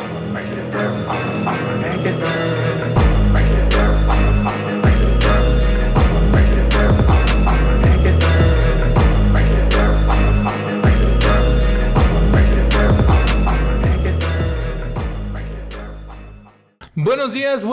I'm gonna make it there. I'm, gonna make it.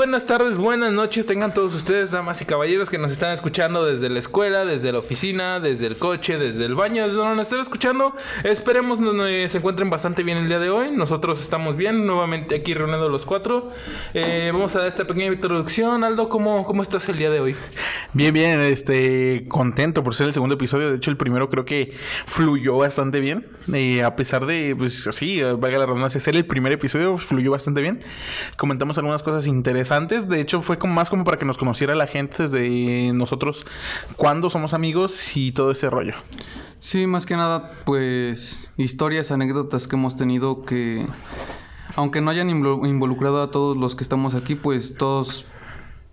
Buenas tardes, buenas noches. Tengan todos ustedes, damas y caballeros, que nos están escuchando desde la escuela, desde la oficina, desde el coche, desde el baño, desde donde nos estén escuchando. Esperemos nos, se encuentren bastante bien el día de hoy. Nosotros estamos bien, nuevamente aquí reunidos los cuatro. Eh, vamos a dar esta pequeña introducción. Aldo, ¿cómo, ¿cómo estás el día de hoy? Bien, bien, este, contento por ser el segundo episodio. De hecho, el primero creo que fluyó bastante bien. Eh, a pesar de, pues, así, valga la redundancia, ser el primer episodio, fluyó bastante bien. Comentamos algunas cosas interesantes. De hecho, fue como más como para que nos conociera la gente desde nosotros, cuándo somos amigos y todo ese rollo. Sí, más que nada, pues historias, anécdotas que hemos tenido que, aunque no hayan invo- involucrado a todos los que estamos aquí, pues todos,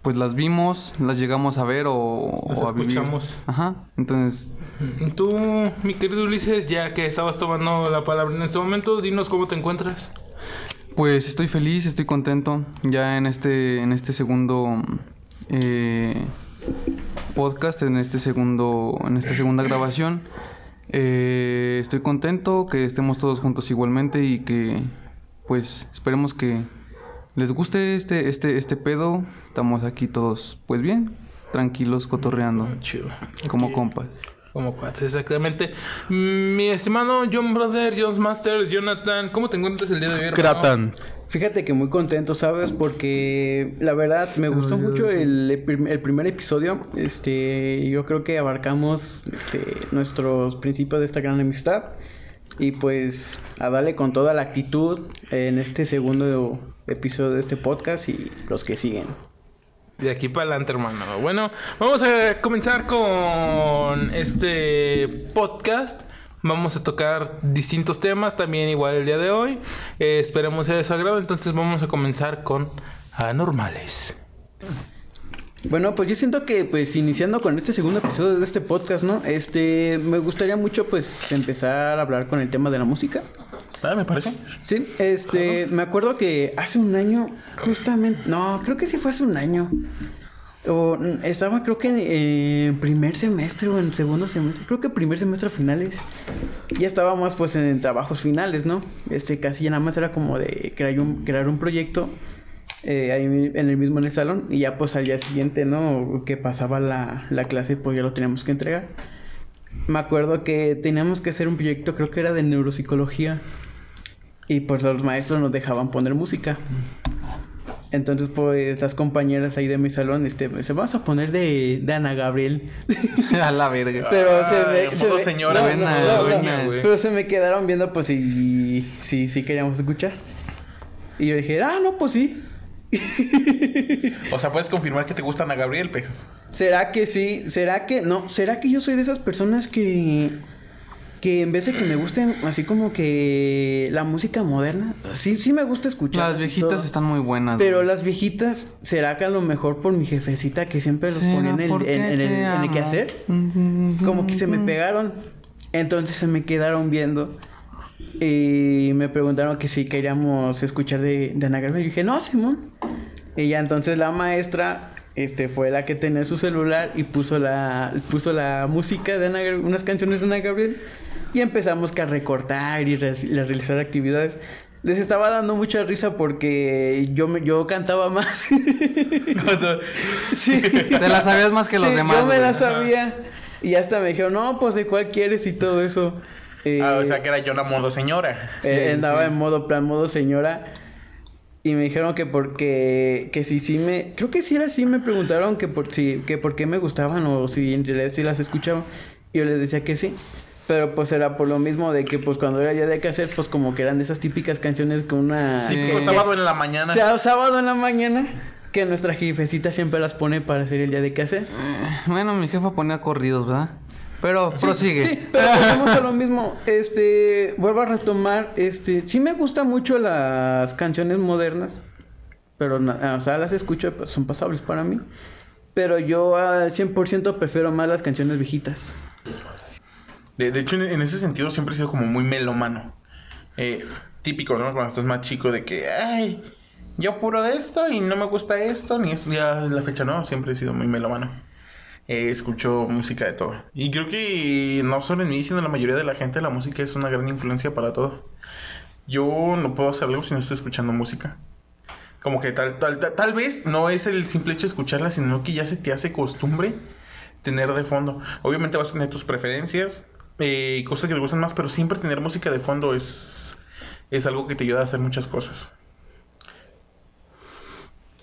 pues las vimos, las llegamos a ver o, Las o a vivir. escuchamos. Ajá, entonces, Tú, mi querido Ulises, ya que estabas tomando la palabra en este momento, dinos cómo te encuentras. Pues estoy feliz, estoy contento ya en este, en este segundo eh, podcast, en este segundo, en esta segunda grabación. Eh, estoy contento que estemos todos juntos igualmente y que pues esperemos que les guste este, este, este pedo. Estamos aquí todos pues bien, tranquilos, cotorreando, Chido. como compas. Como cuates, exactamente. Mm, Mi estimado John Brother, John Masters, Jonathan, ¿cómo te encuentras el día de hoy? Kratan. Fíjate que muy contento, ¿sabes? Porque la verdad me gustó mucho el, el primer episodio. Este, yo creo que abarcamos este, nuestros principios de esta gran amistad. Y pues a darle con toda la actitud en este segundo episodio de este podcast y los que siguen. De aquí para adelante, hermano. Bueno, vamos a comenzar con este podcast. Vamos a tocar distintos temas también igual el día de hoy. Eh, esperemos sea de su. Entonces vamos a comenzar con anormales. Bueno, pues yo siento que pues iniciando con este segundo episodio de este podcast, ¿no? Este, me gustaría mucho pues empezar a hablar con el tema de la música. Ah, me parece. Sí, este, me acuerdo que hace un año, justamente, no, creo que sí fue hace un año. O, mm, estaba creo que en, en primer semestre o en segundo semestre, creo que primer semestre a finales. Ya estábamos pues en trabajos finales, ¿no? Este, casi ya nada más era como de crear un, crear un proyecto eh, ahí en el mismo en el salón y ya pues al día siguiente, ¿no? Que pasaba la, la clase pues ya lo teníamos que entregar. Me acuerdo que teníamos que hacer un proyecto, creo que era de neuropsicología. Y pues los maestros nos dejaban poner música. Entonces, pues las compañeras ahí de mi salón, este, se vamos a poner de, de Ana Gabriel. a la verga. Pero se me, se modo me- señora. no, Buena, no, no, buena, no. güey. Pero se me quedaron viendo, pues, si, si, si queríamos escuchar. Y yo dije, ah, no, pues sí. O sea, puedes confirmar que te gustan a Gabriel, pues. ¿Será que sí? ¿Será que no? ¿Será que yo soy de esas personas que que en vez de que me gusten así como que la música moderna, sí sí me gusta escuchar. Las viejitas están muy buenas. Pero güey. las viejitas, ¿será que a lo mejor por mi jefecita que siempre los ¿Será ponía en el, en, en el, en quehacer? Como que se me pegaron. Entonces se me quedaron viendo. Y me preguntaron que si queríamos escuchar de, de Ana Gabriel. Y dije, no, Simón. Y ya entonces la maestra este, fue la que tenía su celular y puso la, puso la música de Ana Gabriel, unas canciones de Ana Gabriel. Y empezamos que a recortar y re- realizar actividades. Les estaba dando mucha risa porque yo, me, yo cantaba más. Sí. Te la sabías más que los Sí, demás. Yo me güey. la sabía. Y hasta me dijeron, no, pues de cuál quieres y todo eso. Eh, ah, o sea, que era yo la modo señora. eh, Sí, andaba sí. en modo plan, modo señora. Y me dijeron que porque, que si sí me, creo que sí era así, me preguntaron que por, si, que por qué me gustaban o si en realidad sí las escuchaba. Y yo les decía que sí. Pero pues era por lo mismo de que pues cuando era día de qué hacer, pues como que eran de esas típicas canciones con una... Sí. sábado en la mañana. O sea, sábado en la mañana, que nuestra jefecita siempre las pone para hacer el día de qué hacer. Bueno, mi jefa ponía corridos, ¿verdad? Pero prosigue. Sí, pero volvemos a lo mismo. Este, vuelvo a retomar, este, sí me gustan mucho las canciones modernas, pero, o sea, las escucho, pues, son pasables para mí. Pero yo al 100% prefiero más las canciones viejitas. De, de hecho, en, ese sentido siempre he sido como muy melómano. Eh, típico, ¿no? Cuando estás más chico de que, ay, yo puro de esto y no me gusta esto, ni esto, ya la fecha no, siempre he sido muy melomano. Eh, escucho música de todo. Y creo que no solo en mí, sino en la mayoría de la gente, la música es una gran influencia para todo. Yo no puedo hacer algo si no estoy escuchando música. Como que tal, tal, tal, tal vez no es el simple hecho de escucharla, sino que ya se te hace costumbre tener de fondo. Obviamente vas a tener tus preferencias eh, cosas que te gustan más, pero siempre tener música de fondo es, es algo que te ayuda a hacer muchas cosas.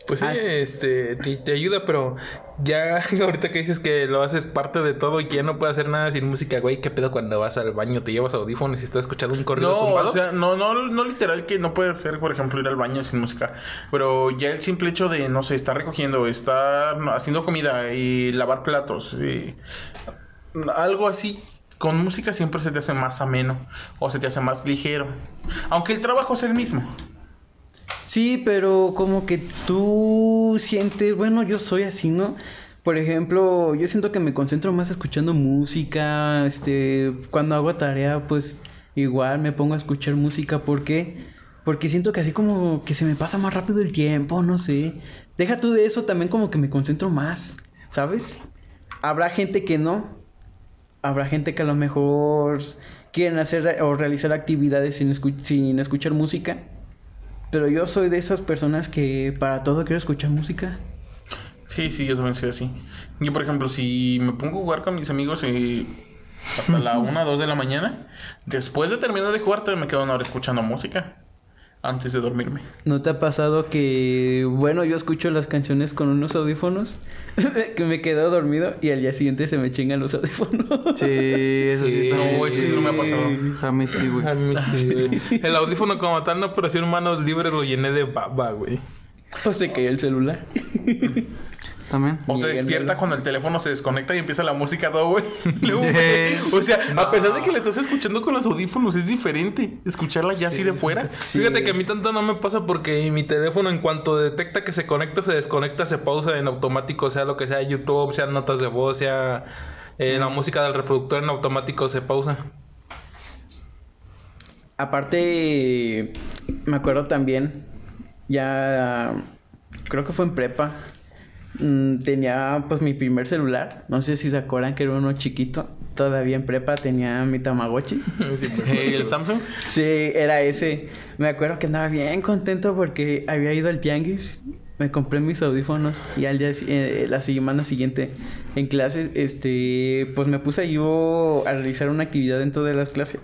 Pues sí, Ah, sí. este, te, te ayuda, pero ya ahorita que dices que lo haces parte de todo y que ya no puedes hacer nada sin música, güey, ¿qué pedo cuando vas al baño? ¿Te llevas audífonos y estás escuchando un corrido No, tumbado? o sea, no, no, no literal que no puede ser, por ejemplo, ir al baño sin música. Pero ya el simple hecho de, no sé, estar recogiendo, estar haciendo comida y lavar platos, y algo así, con música siempre se te hace más ameno o se te hace más ligero. Aunque el trabajo es el mismo. Sí, pero como que tú sientes, bueno, yo soy así, ¿no? Por ejemplo, yo siento que me concentro más escuchando música, este, cuando hago tarea, pues igual me pongo a escuchar música, ¿por qué? Porque siento que así como que se me pasa más rápido el tiempo, no sé. Deja tú de eso, también como que me concentro más, ¿sabes? Habrá gente que no. Habrá gente que a lo mejor quieren hacer o realizar actividades sin, escu- sin escuchar música. Pero yo soy de esas personas que para todo quiero escuchar música. Sí, sí, yo también soy así. Yo, por ejemplo, si me pongo a jugar con mis amigos eh, hasta la 1 2 de la mañana, después de terminar de jugar, todavía me quedo una hora escuchando música antes de dormirme. ¿No te ha pasado que, bueno, yo escucho las canciones con unos audífonos, que me quedo dormido y al día siguiente se me chingan los audífonos? Sí, eso sí. Sí. No, eso sí no me ha pasado. A mí sí, güey. A mí sí, güey. El audífono como tal no, pero sí en manos libres lo llené de baba, güey. O se cayó el celular. También. O te despierta cuando el teléfono se desconecta y empieza la música todo, güey. O sea, a pesar de que la estás escuchando con los audífonos, es diferente escucharla ya así de fuera. Fíjate que a mí tanto no me pasa porque mi teléfono en cuanto detecta que se conecta, se desconecta, se pausa en automático, sea lo que sea YouTube, sea notas de voz, sea eh, la música del reproductor en automático se pausa. Aparte, me acuerdo también, ya creo que fue en prepa. Mm, Tenía pues mi primer celular. No sé si se acuerdan que era uno chiquito. Todavía en prepa tenía mi Tamagotchi. Sí. Eh, ¿El Samsung? Sí, era ese. Me acuerdo que andaba bien contento porque había ido al tianguis. Me compré mis audífonos y al día si- eh, la semana siguiente en clases, este, pues me puse yo a realizar una actividad dentro de las clases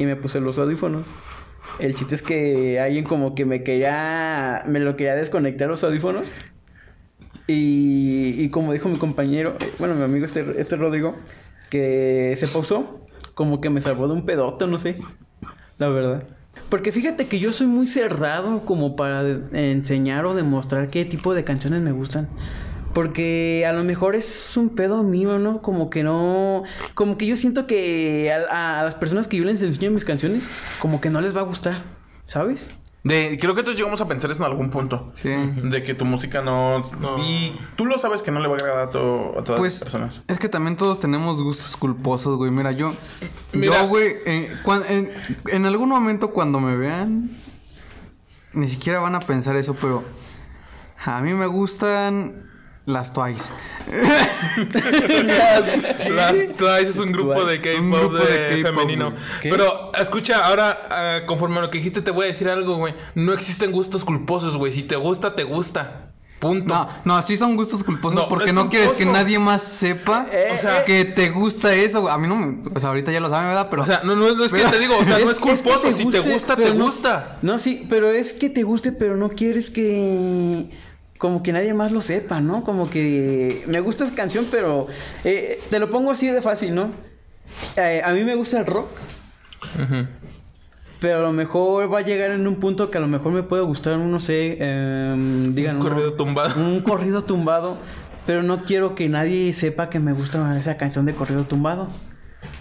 y me puse los audífonos. El chiste es que alguien como que me quería, me lo quería desconectar los audífonos y, como dijo mi compañero, eh, bueno, mi amigo este, este Rodrigo, que se pausó, como que me salvó de un pedote, no sé, la verdad. Porque fíjate que yo soy muy cerrado como para enseñar o demostrar qué tipo de canciones me gustan. Porque a lo mejor es un pedo mío, ¿no? Como que no... Como que yo siento que a las personas que yo les enseño mis canciones, como que no les va a gustar, ¿sabes? De, creo que todos llegamos a pensar eso en algún punto. Sí. De que tu música no, Y tú lo sabes que no le va a agradar a, to- a todas Pues las personas. es que también todos tenemos gustos culposos, güey. Mira, yo, Mira. yo, güey, eh, cuan- en, en algún momento cuando me vean, ni siquiera van a pensar eso, pero a mí me gustan las Twice. Las Twice es un grupo de K-pop de femenino. Pero escucha, ahora ah, conforme a lo que dijiste te voy a decir algo, güey. No existen gustos culposos, güey. Si te gusta, te gusta. Punto. No, no, sí son gustos culposos No, porque no quieres que nadie más sepa Eh, o sea, eh. que te gusta eso. A mí no me... O sea, ahorita ya lo saben, ¿verdad? Pero... O sea, no, no, no es que te digo, o sea, no es que culposo. si te guste, gusta, te gusta. No, sí, pero es que te guste, pero no quieres que... Como que nadie más lo sepa, ¿no? Como que me gusta esa canción, pero eh, te lo pongo así de fácil, ¿no? Eh, a mí me gusta el rock, pero a lo mejor va a llegar en un punto que a lo mejor me puede gustar, no sé, em, digan... Un uno- corrido tumbado. Un corrido tumbado, pero no quiero que nadie sepa que me gusta esa canción de corrido tumbado.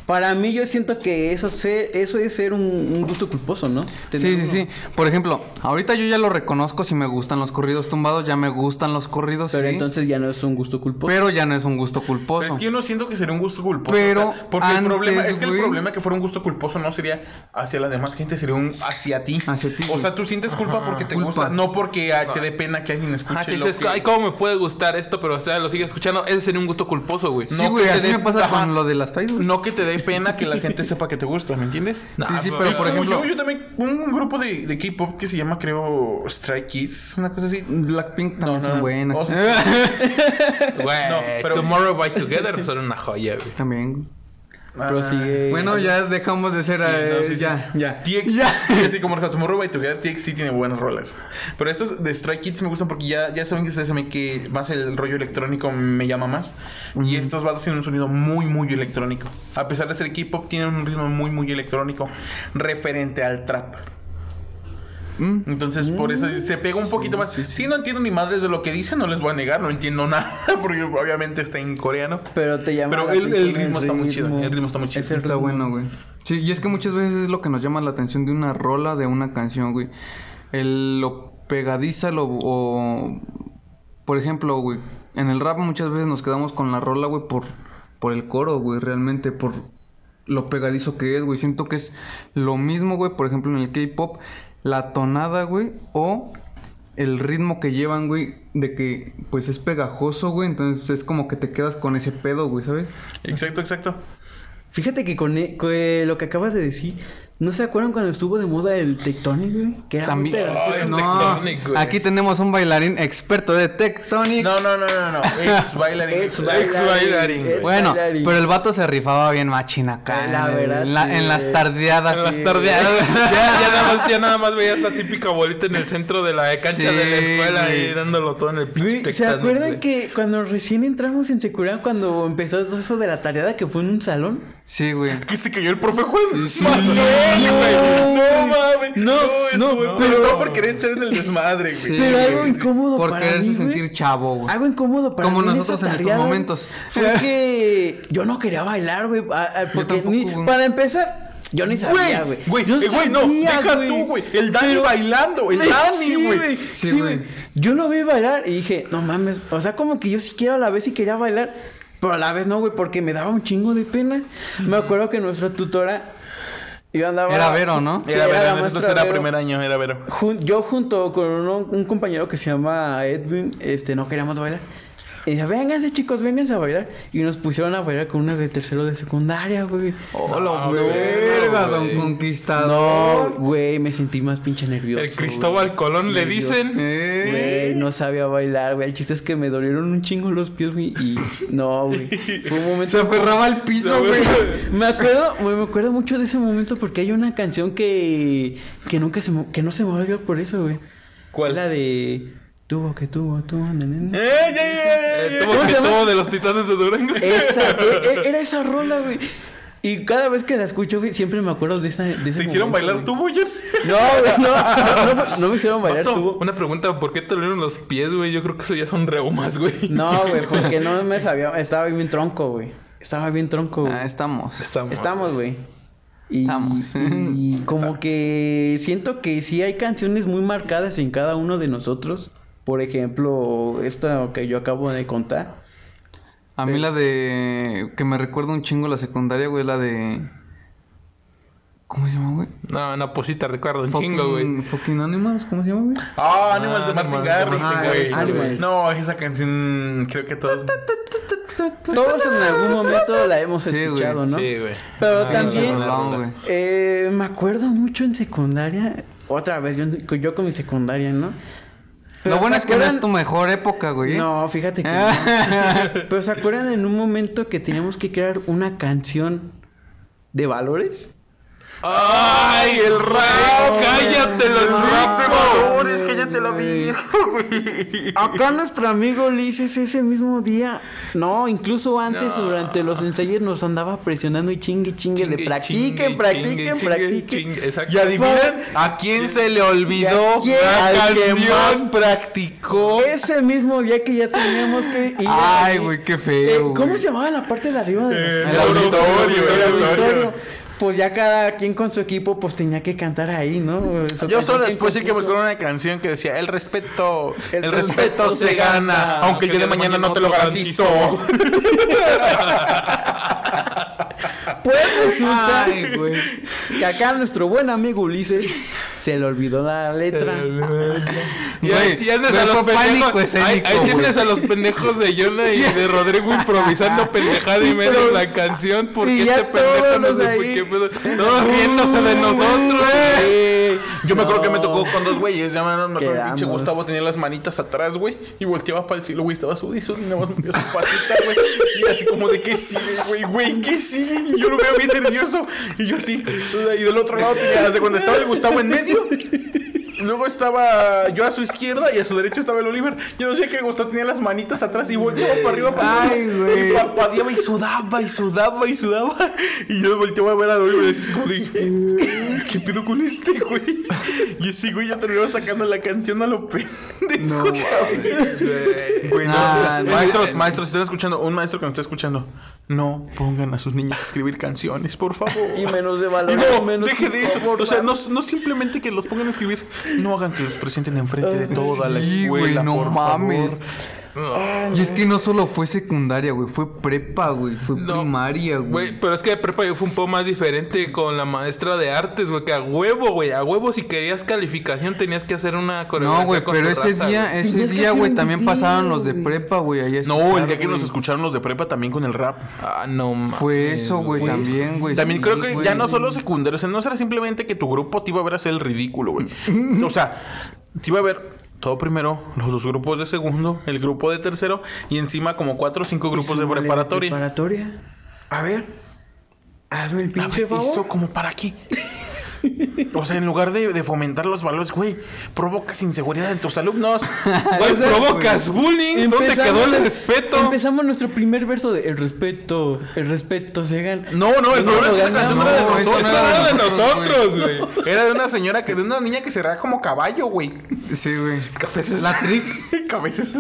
Para mí yo siento que eso, se- eso es ser un, un gusto culposo, ¿no? Sí, Tener sí, uno. sí. Por ejemplo, ahorita yo ya lo reconozco si me gustan los corridos tumbados, ya me gustan los corridos, Pero sí. entonces ya no es un gusto culposo. Pero ya no es un gusto culposo. Pero es que yo no siento que sería un gusto culposo. Pero o sea, porque el problema es que el güey- problema que fuera un gusto culposo no sería hacia la demás gente, sería un hacia ti. Hacia ti, O sea, tú sientes culpa porque te culpa. gusta, no porque ah, te dé pena que alguien escuche Ah, que lo dices, que- ay, ¿cómo me puede gustar esto? Pero, o sea, lo sigue escuchando. Ese sería un gusto culposo, güey. Sí, no güey, así me pasa Ajá. con lo de las Tidal. No que te dé pena que la gente sepa que te gusta, ¿me entiendes? Nah, Sí, sí, pues, pero por ejemplo- yo, yo también, un grupo de, de K-pop que se llama, creo, Stray Kids, una cosa así. Blackpink también No, no, son buenas. Güey, No, pero- Tomorrow by Together son una joya, güey. también. Prosigue. Bueno, ya dejamos de ser... Sí, eh, no, sí, sí. ya, ya. TXT, así como Tomorrow by Together, TXT tiene buenas rolas. Pero estos de Stray Kids me gustan porque ya, ya saben que ustedes saben que más el rollo electrónico me llama más. Y estos vatos tienen un sonido muy, muy electrónico. A pesar de ser K-pop, tienen un ritmo muy, muy electrónico referente al trap. Mm. Entonces, por eso se pega un poquito más. Si no entiendo ni madres de lo que dicen, no les voy a negar, no entiendo nada, porque obviamente está en coreano. Pero te llama Pero la el- el atención ritmo está muy chido, el ritmo está muy chido. Es el Está ritmo. bueno, güey. Sí, y es que muchas veces es lo que nos llama la atención de una rola, de una canción, güey. El, lo pegadiza, lo... O, por ejemplo, güey, en el rap muchas veces nos quedamos con la rola, güey, por, por el coro, güey, realmente, por lo pegadizo que es, güey. Siento que es lo mismo, güey, por ejemplo, en el K-pop, la tonada, güey, o el ritmo que llevan, güey, de que, pues, es pegajoso, güey. Entonces es como que te quedas con ese pedo, güey, ¿sabes? Exacto, exacto. Fíjate que con e- lo que acabas de decir, ¿no se acuerdan cuando estuvo de moda el Tectonic, güey? Que era muy También. pegado. Ay, un no, Tectonic, güey. aquí tenemos un bailarín experto de Tectonic. No, no, no, no, no. Ex bailarín. Ex bailarín, ex bueno, bailarín. pero el vato se rifaba bien machina acá. La en, verdad, en la- sí. en las tardeadas. En las tardeadas. ya, ya, nada más, ya nada más veías la típica bolita en el centro de la cancha Sí, de la escuela güey. ahí dándolo todo en el pinche Güey, ¿Se Tectonic, acuerdan güey. que cuando recién entramos en secundaria, cuando empezó todo eso de la tareada que fue en un salón? Sí, güey. Que se cayó el profe juez. Sí, güey. No mames. No, no, estuvo- pero- todo por querer echar en el desmadre, güey. Sí, Pero algo güey. incómodo Por para quererse mí, güey. sentir chavo, güey. Algo incómodo para Como mí nosotros esa en estos momentos. Fue que yo no quería bailar, güey. a- a- Porque tampoco, ni- güey. para empezar, yo ni sabía, güey. Güey, Yo güey, eh, güey, no, sabía, deja tú, güey. El Dani bailando, el Dani, Sí, güey. Sí, Sí, güey. güey. Yo lo vi bailar y dije, no mames. O sea, como que yo siquiera a la vez sí quería bailar. Pero a la vez no, güey, porque me daba un chingo de pena. Me acuerdo que nuestra tutora. Yo andaba. Era Vero, ¿no? Sí, Era Vero, entonces era Vero. primer año, era Vero. Jun- yo junto con uno- un compañero que se llama Edwin, este, no queríamos bailar. Y dije, vénganse chicos, vénganse a bailar. Y nos pusieron a bailar con unas de tercero de secundaria, güey. Hola, No, verga, güey. don No, conquistador. güey, me sentí más pinche nervioso. El Cristóbal güey. Colón le Nervioso. dicen. Eh. Güey, no sabía bailar, güey. El chiste es que me dolieron un chingo los pies, güey. Y no, güey. Fue un momento. Se aferraba al piso, güey. Me acuerdo, güey, me acuerdo mucho de ese momento porque hay una canción que que nunca se me, que no se me olvidar por eso, güey. ¿Cuál? La de tuvo que tuvo, tuvo, tuvo ¿Cómo que se llama? tuvo de los titanes de Durango. Esa, e- e- era esa rola, güey. Y cada vez que la escucho, güey, siempre me acuerdo de esa de ese ¿Te hicieron momento, bailar güey. tú, güey? No, güey, no, no, no, no me hicieron bailar tubo. Una pregunta, ¿por qué te dolieron los pies, güey? Yo creo que eso ya son reumas, güey. No, güey, porque no me sabía, estaba bien tronco, güey. Estaba bien tronco. güey. Ah, estamos. Estamos. Estamos, güey. Y, Estamos. y como que siento que sí hay canciones muy marcadas en cada uno de nosotros. Por ejemplo, esta que yo acabo de contar. A mí la de... Que me recuerda un chingo la secundaria, güey, la de... ¿Cómo se llama, güey? No, no, pues sí te recuerdo un Fucking- chingo, güey. Fucking Animals, ¿cómo se llama, güey? Ah, Animals de Martin Animals de Garrix, Martin güey. Garrix, güey. No, esa canción creo que todos... Todos en algún momento la hemos Sí, escuchado, ¿no? Sí, güey. Pero Ah, también-. Eh, me acuerdo mucho en secundaria. Otra vez, yo, yo con mi secundaria, ¿no? Pero Lo bueno ¿se es que no es acuerdan? tu mejor época, güey. No, fíjate que no. Pero ¿se acuerdan en un momento que teníamos que crear una canción de valores? ¡Ay, el rap! ¡Cállate los de valores, cállate la verga, güey. Acá nuestro amigo Ulises ese mismo día, no, incluso antes, No. durante los ensayos nos andaba presionando y chingue, chingue, le Chingue, practiquen, chingue, practiquen, chingue, practiquen. chingue, exacto. Y adivinan a quién se le olvidó ¿A quién? la Al que canción más practicó. Ese mismo día que ya teníamos que ir. Ay, güey, qué eh, feo. ¿Cómo güey. se llamaba la parte de arriba de Eh, los- el auditorio, el auditorio. Pues ya cada quien con su equipo, pues tenía que cantar ahí, ¿no? Eso, Yo solo después sí que me acuerdo una canción que decía el respeto, el, El respeto, respeto se gana, gana, aunque el día de mañana no te lo garantizo. Pues resulta Ay, güey. que acá nuestro buen amigo Ulises se le olvidó la letra. Y ahí tienes güey, a los pendejos. Ahí, tienes a los pendejos de Yona y de Rodrigo improvisando pendejada y medio Pero- la canción porque este pendejo no sé por qué pedo. Todos riéndose de nosotros. Yo me acuerdo que me tocó con dos güeyes. Ya me acuerdo el pinche. Gustavo tenía las manitas atrás, güey. Y volteaba para el cielo, güey. Estaba sudizo y nada más su patita, güey. Y así como de qué sigue, güey, güey, qué sigue. Y yo lo veo bien nervioso. Y yo así. Y del otro lado tenía, desde cuando estaba el Gustavo en medio. Luego estaba yo a su izquierda y a su derecha estaba el Oliver. Yo no sé que el Gustavo tenía las manitas atrás y volteaba para arriba, para Ay, güey. Y parpadeaba y sudaba y sudaba y sudaba. Y yo volteaba a ver al Oliver y decía como de, ¿qué pedo con este, güey? Y ese güey ya terminó sacando la canción a lo pendejo. No, Güey, no. Nah, no. maestros, maestros, si están escuchando, un maestro que nos está escuchando, no pongan a sus niños a escribir canciones, por favor. Y menos de valor. Y no, menos deje de eso. O sea, no, no simplemente que los pongan a escribir. No hagan que los presenten enfrente de toda la Sí, güey, escuela, no por mames. favor. Y es que no solo fue secundaria, güey, fue prepa, güey, fue No, primaria, güey. Güey, pero es que de prepa yo fue un poco más diferente con la maestra de artes, güey, que a huevo, güey, a huevo si querías calificación tenías que hacer una coreografía No, güey, pero ese raza, día, ese día, güey, también video, pasaron los de prepa, güey, No, el día que nos escucharon los de prepa también con el rap. Ah, no mames. Fue eso, güey, también, güey. También sí, creo que ya no solo secundario, o sea, no será simplemente que tu grupo te iba a ver hacer el ridículo, güey. O sea, te iba a ver todo primero, los dos grupos de segundo, el grupo de tercero y encima como cuatro o cinco grupos de preparatoria. preparatoria. A ver. Hazme el pinche ver, favor. ¿Eso como para qué? O sea, en lugar de, de fomentar los valores, güey, provocas inseguridad en tus alumnos. Güey, O sea, provocas bullying. ¿Dónde Empezamos- quedó el respeto? Empezamos nuestro primer verso de el respeto, el respeto se gana. No, no, el No, problema es que esa canción no era de nosotros. no era de nosotros, güey. Era de una señora que, de una niña que se era como caballo, güey. Sí, güey. La Trix, Cabezas.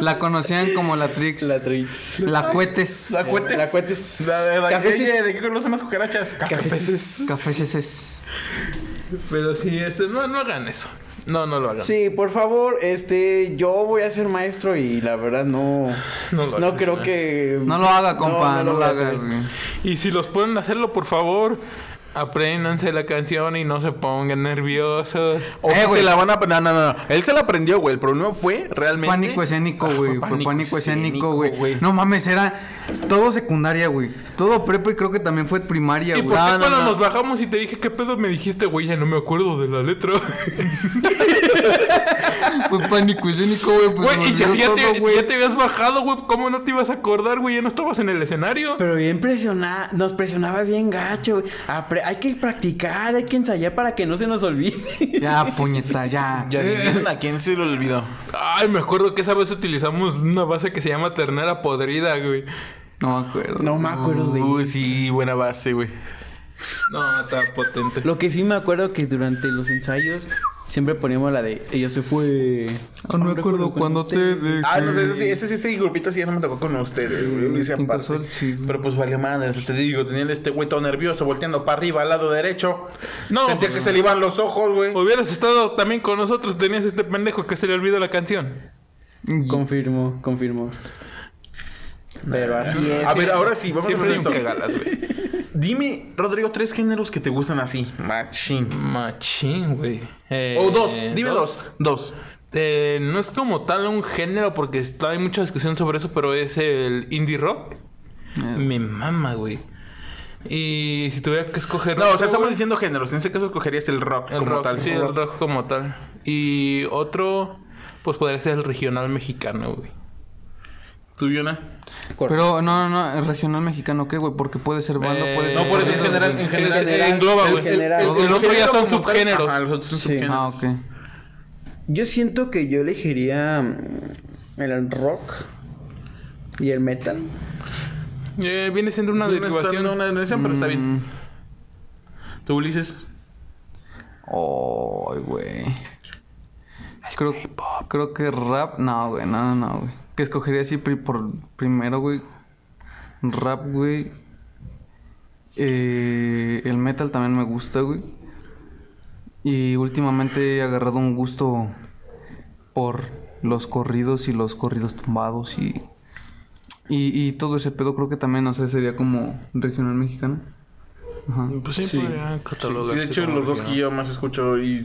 la conocían como la Trix. La Trix. La Cuetes. La cuetes. La cuetes. La de la ¿De qué color son las cucarachas? Cafeces. Cafés Pero sí, este, no, no hagan eso. No, no lo hagan. Sí, por favor, este, yo voy a ser maestro y la verdad no, No no, lo hagan, creo ¿eh? que... No lo haga, compa, no, lo a haga. Y si los pueden hacerlo, por favor, apréndanse la canción y no se pongan nerviosos. O Eh, se la van a... No, no, no. Él se la aprendió, güey. El problema fue realmente... Pánico escénico, Ah, güey. Fue pánico escénico, güey. No mames, era todo secundaria, güey. Todo prepa y creo que también fue primaria, ¿Y güey. por qué No, cuando no. nos bajamos y te dije qué pedo me dijiste, güey? Ya no me acuerdo de la letra. Fue pánico escénico, güey. Pues Güey, y si ya, te, todo, si güey. ya te habías bajado, güey, ¿cómo no te ibas a acordar, güey? Ya no estabas en el escenario. Pero bien presionada, nos presionaba bien gacho, güey. Hay que practicar, hay que ensayar para que no se nos olvide. Ya, puñeta, ya. Ya a quién se le olvidó. Ay, me acuerdo que esa vez utilizamos una base que se llama ternera podrida, güey. No me acuerdo. No me acuerdo de Uy, eso. sí, buena base, güey. No, está potente. Lo que sí me acuerdo que durante los ensayos siempre poníamos la de ella se fue. Ah, no me acuerdo cuando te dejé. Ah, no sé, ese, sí, ese, sí, ese grupito sí ya no me tocó con ustedes, güey. Aparte. Sol, sí. Pero pues valió madre, o sea, te digo, tenía este güey todo nervioso, volteando para arriba, al lado derecho. No, Sentía que se le iban los ojos, güey. Hubieras estado también con nosotros, tenías este pendejo que se le olvidó la canción. Confirmo, confirmo. Pero así es. A ver, ahora sí, vamos Siempre a un esto. cagalas, güey. Dime, Rodrigo, tres géneros que te gustan así. Machín. Machín, güey. Eh, O dos, dime dos. Dos. Eh, no es como tal un género porque está, hay mucha discusión sobre eso, pero es el indie rock. Me mama, güey. Y si tuviera que escoger... No, o sea, estamos güey, diciendo géneros. En ese caso escogerías el rock el como rock, tal. Sí, el rock como tal. Y otro, pues podría ser el regional mexicano, güey. ¿Tú, Yona? Pero no, no, no, el regional mexicano, ¿qué, güey? Porque puede ser banda, Eh, puede ser. No, por eso en general, en general, En- engloba, el- güey. el- general. el- El otro ya son como tal- subgéneros. Ajá, los otros son Sí. subgéneros. Ah, ok. Yo siento que yo elegiría mm, el rock y el metal. Eh, viene siendo una derivación. dando una derivación, pero está bien. Mm. ¿Tú, Ulises? Ay, güey. Creo, creo que rap. No, güey, no, no, güey. Que escogería así pri- por primero, güey. Rap, güey. Eh, el metal también me gusta, güey. Y últimamente he agarrado un gusto por los corridos y los corridos tumbados y, y, y todo ese pedo. Creo que también, o sea, sería como regional mexicano. Ajá. Pues sí, Sí. podría Sí, de hecho, los dos que yo más escucho y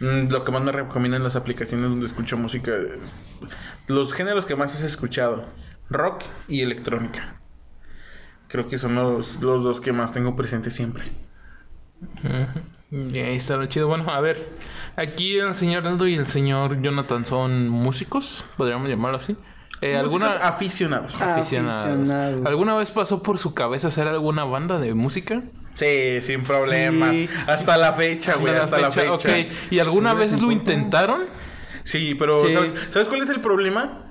mm, lo que más me recomiendan las aplicaciones donde escucho música, los géneros que más has escuchado, rock y electrónica. Creo que son los, los dos que más tengo presentes siempre. Y ahí está lo chido. Bueno, a ver. Aquí el señor Aldo y el señor Jonathan son músicos, podríamos llamarlo así. Eh, ¿Alguna aficionados. Aficionados. Aficionados. ¿Alguna vez pasó por su cabeza hacer alguna banda de música? Sí, sin problemas. Sí. Hasta la fecha, güey, hasta la fecha. Ok. ¿Y alguna ¿De vez lo intentaron? Sí, pero Sí. ¿sabes, ¿sabes cuál es el problema?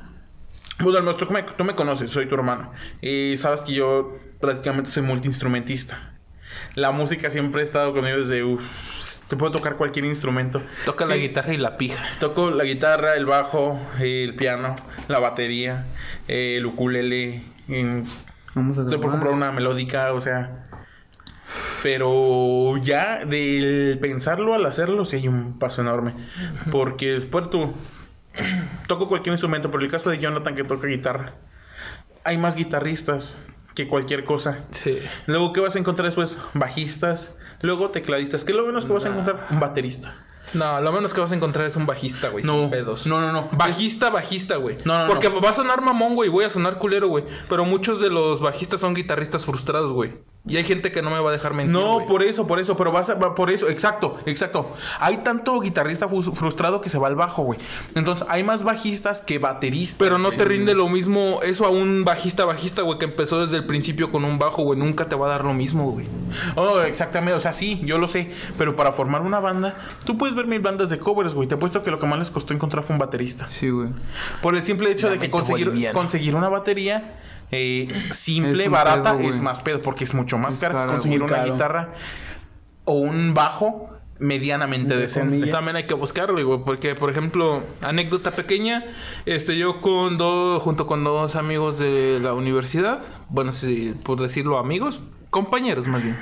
Bueno, al menos tú me, tú me conoces, soy tu hermano. Y sabes que yo prácticamente soy multiinstrumentista. La música siempre ha estado conmigo desde... Uf, te puedo tocar cualquier instrumento. Toca la guitarra y la pija. Toco la guitarra, el bajo, el piano, la batería, el ukulele. en- Vamos a Se puede comprar una melódica, o sea... Pero ya del pensarlo al hacerlo, sí hay un paso enorme. Porque después tú toco cualquier instrumento, pero en el caso de Jonathan que toca guitarra, hay más guitarristas que cualquier cosa. Sí. Luego, ¿qué vas a encontrar después? Bajistas, luego tecladistas. ¿Qué es lo menos que vas a encontrar? Un baterista. No, lo menos que vas a encontrar es un bajista, güey. No, sin pedos. no, no, no. Bajista, bajista, güey. No, no, Porque no. va a sonar mamón, güey. Voy a sonar culero, güey. Pero muchos de los bajistas son guitarristas frustrados, güey. Y hay gente que no me va a dejar mentir. No, por eso, por eso, pero vas a, va- por eso, exacto, exacto. Hay tanto guitarrista frustrado que se va al bajo, güey. Entonces, hay más bajistas que bateristas. Pero no te rinde lo mismo eso a un bajista, bajista, güey, que empezó desde el principio con un bajo, güey. Nunca te va a dar lo mismo, güey. Oh, exactamente, o sea, sí, yo lo sé. Pero para formar una banda, tú puedes ver mil bandas de covers, güey. Te apuesto que lo que más les costó encontrar fue un baterista. Sí, güey. Por el simple hecho de que conseguir, boliviano. conseguir una batería eh, simple, Es barata, pedo, es más pedo, porque es mucho más Es caro, conseguir una caro. guitarra o un bajo medianamente decente. comillas. También hay que buscarlo, güey, porque por ejemplo, anécdota pequeña, este yo con dos junto con dos amigos de la universidad, bueno, si por decirlo amigos, compañeros más bien.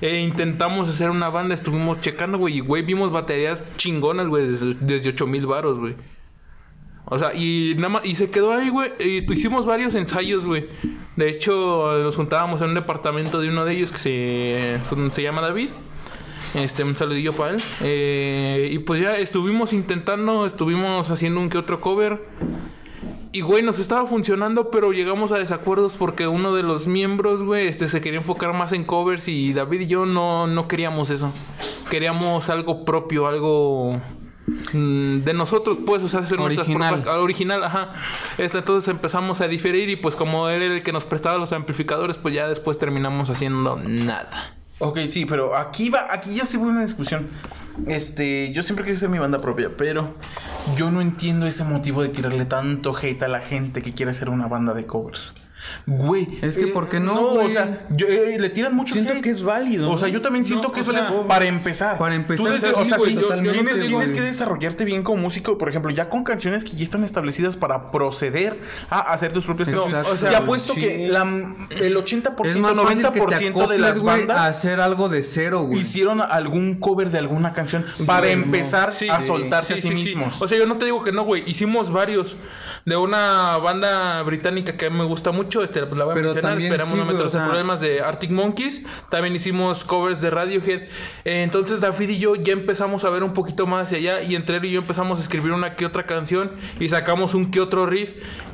eh, intentamos hacer una banda, estuvimos checando, güey, y güey, vimos baterías chingonas, güey, desde, desde 8 mil baros, güey. O sea, y nada más, y se quedó ahí, güey. Y hicimos varios ensayos, güey. De hecho, nos juntábamos en un departamento de uno de ellos que se, se llama David. Este, un saludillo para él. Eh, y pues ya estuvimos intentando, estuvimos haciendo un que otro cover. Y güey, nos estaba funcionando, pero llegamos a desacuerdos porque uno de los miembros, güey, este se quería enfocar más en covers y David y yo no, no queríamos eso. Queríamos algo propio, algo de nosotros, pues, o sea, hacer nuestras Original. propias- original, ajá. Este, entonces empezamos a diferir y pues como él era el que nos prestaba los amplificadores, pues ya después terminamos haciendo nada. Ok, sí, pero aquí va, aquí ya se vuelve una discusión. Este, yo siempre quise hacer mi banda propia, pero yo no entiendo ese motivo de tirarle tanto hate a la gente que quiere hacer una banda de covers. Güey. Es que, eh, ¿por qué no, No, o güey? sea, yo- eh, le tiran mucho Siento hate. que es válido. O sea, yo también siento No, que o eso sea, le... Para empezar. para empezar, Tú desde- sí, o sea, güey, sí, totalmente, tienes, que desarrollarte bien como músico. Por ejemplo, ya con canciones que ya están establecidas para proceder a hacer tus propias Exacto, canciones. o sea, y apuesto sí. que la, el 80%, Es más fácil que te 90% de las güey, bandas... a hacer algo de cero, güey. hicieron algún cover de alguna canción para empezar a soltarse sí, a sí. mismos. O sea, yo no te digo que no, güey. Hicimos varios. De una banda británica que me gusta mucho. Este, pues la voy a Pero mencionar. Esperamos sí, no meternos en problemas de Arctic Monkeys. También hicimos covers de Radiohead. Eh, entonces David y yo ya empezamos a ver un poquito más hacia allá. Y entre él y yo empezamos a escribir una que otra canción. Y sacamos un que otro riff.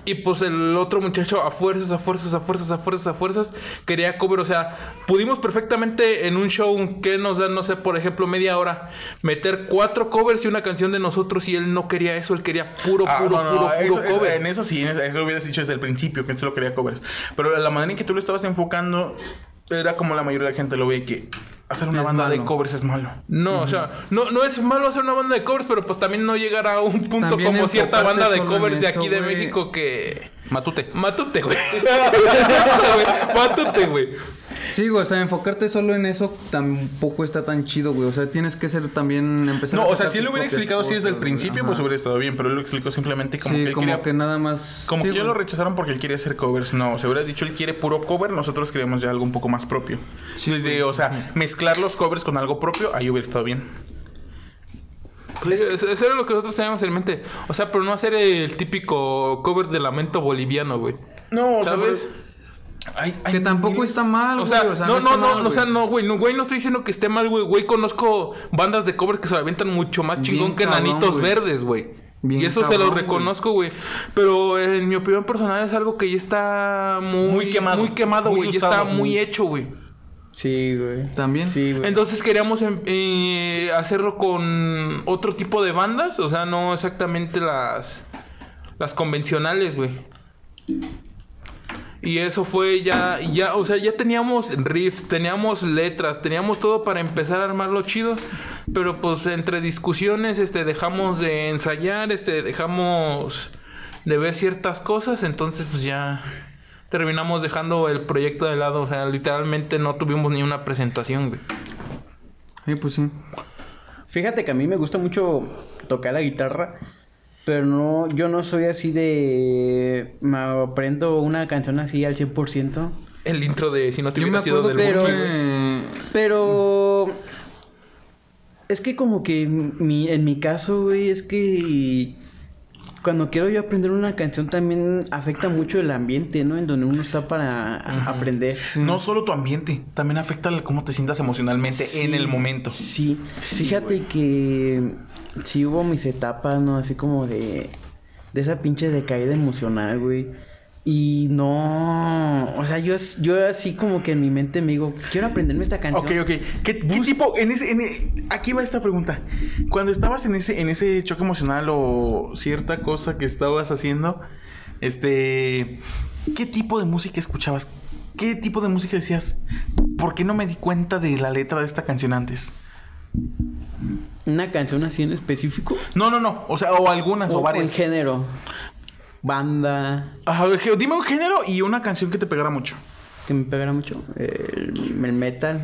Y pues el otro muchacho a fuerzas, a fuerzas, a fuerzas, a fuerzas, a fuerzas quería cover. O sea, pudimos perfectamente en un show que nos da, no sé, por ejemplo, media hora, meter cuatro covers y una canción de nosotros. Y él no quería eso, él quería puro, Ah, puro, no, no, puro, no, puro eso- eso- cover. en eso sí, en eso, eso hubieras dicho desde el principio que él solo quería covers. Pero la manera en que tú lo estabas enfocando era como la mayoría de la gente lo ve que hacer una Es banda de covers es malo. No, o sea, no, no es malo hacer una banda de covers, pero pues también no llegar a un punto También como cierta banda de covers de aquí de. México que... Matute. Matute, güey. Matute, güey. Sí, güey, o sea, enfocarte solo en eso tampoco está tan chido, güey. O sea, tienes que ser también empezar No, a o sea, si él lo hubiera explicado así desde el principio, pues hubiera estado bien. Pero él lo explicó simplemente como sí, que él como quería- que nada más. Como sí, que ya lo rechazaron porque él quería hacer covers. No, si hubieras dicho él quiere puro cover, nosotros queríamos ya algo un poco más propio. Sí, Desde, o sea, mezclar los covers con algo propio, ahí hubiera estado bien. Eso eso era lo que nosotros teníamos en mente. O sea, pero no hacer el típico cover de lamento boliviano, güey. No, o ¿Sabes? sea, pero- Ay, ay, Que tampoco miles- está mal, O güey. sea, o sea, no, no, no, mal, o sea, güey. no, güey, no, güey, no estoy diciendo que esté mal, güey. Güey, conozco bandas de cover que se avientan mucho más Bien chingón que cabrón, Nanitos güey. Verdes, güey. Bien Y eso se lo reconozco, güey. Pero en mi opinión personal es algo que ya está muy, Muy quemado. Muy quemado, Muy güey. Ya está muy muy- hecho, güey. Sí, güey. También. Sí, güey. Entonces queríamos em- eh, hacerlo con otro tipo de bandas, o sea, no exactamente las las convencionales, güey. Y eso fue ya ya, o sea, ya teníamos riffs, teníamos letras, teníamos todo para empezar a armarlo chido, pero pues entre discusiones este dejamos de ensayar, este dejamos de ver ciertas cosas, entonces pues ya terminamos dejando el proyecto de lado, o sea, literalmente no tuvimos ni una presentación, güey. Sí, pues sí. Fíjate que a mí me gusta mucho tocar la guitarra, pero no, yo no soy así de... Me aprendo una canción así al 100%. El intro de si no te hubiera sido del. Buki, pero- güey. Pero... Es que como que mi, en mi caso, güey, es que... Cuando quiero yo aprender una canción también afecta mucho el ambiente, ¿no? En donde uno está para aprender. No solo tu ambiente, también afecta el cómo te sientas emocionalmente en el momento. Sí, fíjate que sí hubo mis etapas, ¿no? Así como de, de esa pinche decaída emocional, güey. Y no, o sea, yo, yo así como que en mi mente me digo, quiero aprenderme esta canción. Ok, ok. ¿Qué, qué tipo? En ese, en e- aquí va esta pregunta. Cuando estabas en ese, en ese choque emocional o cierta cosa que estabas haciendo, este, ¿qué tipo de música escuchabas? ¿Qué tipo de música decías? ¿Por qué no me di cuenta de la letra de esta canción antes? Una canción así en específico. No, no, no. O sea, o algunas o, O, en varias. género. Banda. Ajá, dime un género y una canción que te pegara mucho. Que me pegara mucho. El, el metal.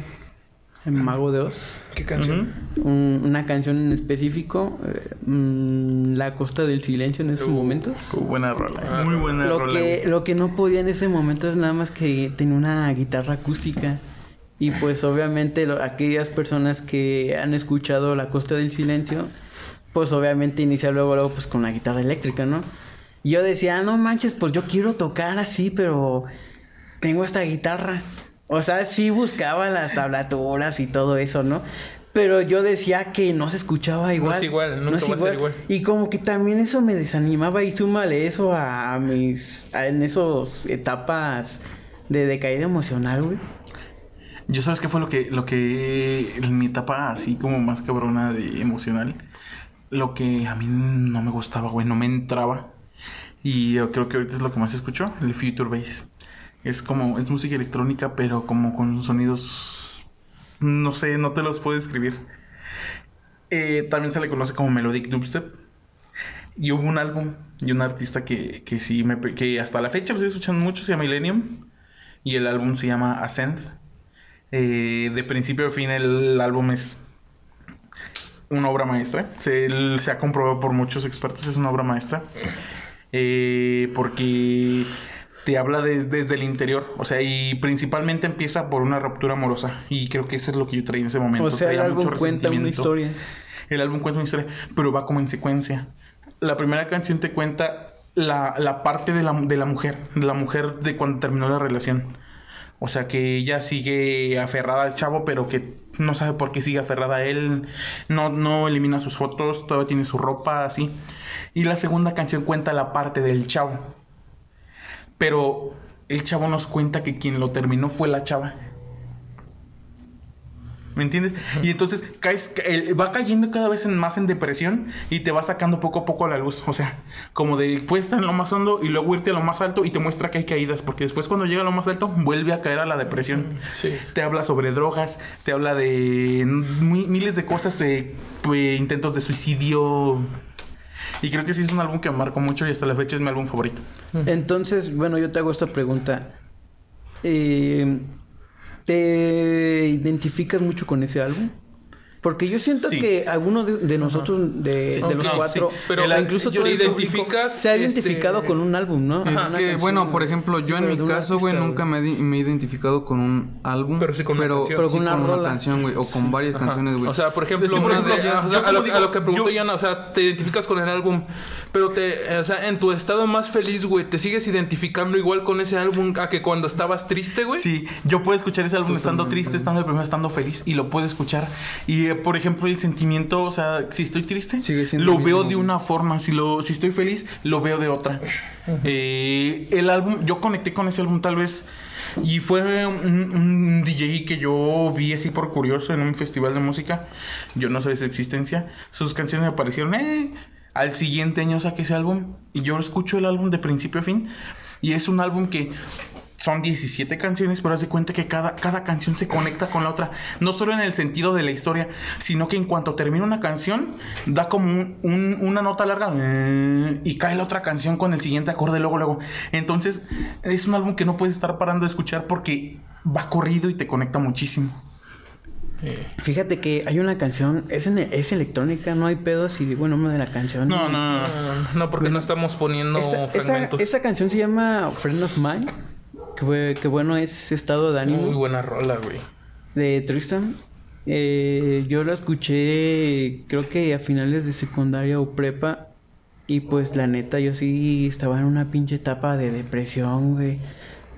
El mago de Oz. ¿Qué canción? Un- una canción en específico. eh, mm, la costa del silencio en esos momentos. Uh, buena rola. Muy buena Lo rola. que, lo que no podía en ese momento es nada más que tenía una guitarra acústica. Y pues obviamente lo- aquellas personas que han escuchado La Costa del Silencio, pues obviamente inicia luego, luego pues con la guitarra eléctrica, ¿no? Y yo decía, "Ah, no manches, pues yo quiero tocar así, pero tengo esta guitarra. O sea, sí buscaba las tablaturas y todo eso, ¿no? Pero yo decía que no se escuchaba igual. es igual, nunca va a ser igual. Y como que también eso me desanimaba y súmale eso a, mis... a- en esos etapas de decaída emocional, güey. Yo sabes qué fue lo que, lo que mi etapa así como más cabrona de emocional, lo que a mí no me gustaba, güey, no me entraba. Y creo que ahorita es lo que más escucho, el Future Bass. Es como, es música electrónica, pero como con sonidos, no sé, no te los puedo describir. Eh, también se le conoce como Melodic Dubstep. Y hubo un álbum y un artista que, que sí, me, que hasta la fecha lo estoy escuchando mucho, se llama Millennium. Y el álbum se llama Ascend. Eh, de principio a fin el álbum es una obra maestra. Se, ha comprobado por muchos expertos, es una obra maestra. Eh, porque te habla de- desde el interior. O sea, y principalmente empieza por una ruptura amorosa. Y creo que eso es lo que yo traía en ese momento. O sea, el álbum mucho cuenta una historia. El álbum cuenta una historia, pero va como en secuencia. La primera canción te cuenta la, la parte de la, de la mujer, de la mujer de cuando terminó la relación. O sea, que ella sigue aferrada al chavo, pero que no sabe por qué sigue aferrada a él. No, no elimina sus fotos, todavía tiene su ropa, así. Y la segunda canción cuenta la parte del chavo. Pero el chavo nos cuenta que quien lo terminó fue la chava. ¿Me entiendes? Y entonces caes, va cayendo cada vez en- más en depresión y te va sacando poco a poco a la luz. O sea, como de puedes estar en lo más hondo y luego irte a lo más alto y te muestra que hay caídas. Porque después cuando llega a lo más alto, vuelve a caer a la depresión. Sí. Te habla sobre drogas, te habla de mi- miles de cosas, de pues, intentos de suicidio. Y creo que sí es un álbum que me marcó mucho y hasta la fecha es mi álbum favorito. Entonces, bueno, yo te hago esta pregunta. Eh, ¿Te identificas mucho con ese álbum? Porque yo siento Sí. que algunos de, de nosotros, de, Sí. de los No, cuatro, sí. Pero El- incluso público identificas, se ha este, identificado con un álbum, ¿no? Es que, canción, bueno, por ejemplo, yo sí, en mi caso, güey, nunca me, he di- me he identificado con un álbum. Pero sí con una pero, canción. pero con una, güey. O con varias Ajá. canciones, güey. O sea, por ejemplo, de sea, a, lo, como a lo que digo, preguntó yo- Yana, o sea, te identificas con el álbum, pero te, o sea, en tu estado más feliz, güey, ¿te sigues identificando igual con ese álbum a que cuando estabas triste, güey? Sí, yo puedo escuchar ese álbum estando triste, estando deprimido, estando feliz y lo puedo escuchar. Y eh, por ejemplo, el sentimiento, o sea, si estoy triste, Sigue siendo lo veo mismo, de güey. una forma. Si lo, si estoy feliz, lo veo de otra. Eh, el álbum, yo conecté con ese álbum tal vez. Y fue un, un DJ que yo vi así por curioso en un festival de música. Yo no sabía su existencia. Sus canciones me aparecieron. Eh, al siguiente año saqué ese álbum. Y yo escucho el álbum de principio a fin. Y es un álbum que son 17 canciones, pero haz de cuenta que cada, cada canción se conecta con la otra. No solo en el sentido de la historia, sino que en cuanto termina una canción, da como un- un- una nota larga y cae la otra canción con el siguiente acorde luego, luego. Entonces, es un álbum que no puedes estar parando de escuchar porque va corrido y te conecta muchísimo. Fíjate que hay una canción, es, en- es electrónica, no hay pedos y digo el nombre de la canción. No, no, no. No, porque no estamos poniendo esa, fragmentos. esa canción se llama Friend of Mine. Que, bue- que bueno es estado de ánimo Muy buena rola, güey. de Tristan. Eh, yo lo escuché creo que a finales de secundaria o prepa. Y pues la neta yo sí estaba en una pinche etapa de depresión, güey.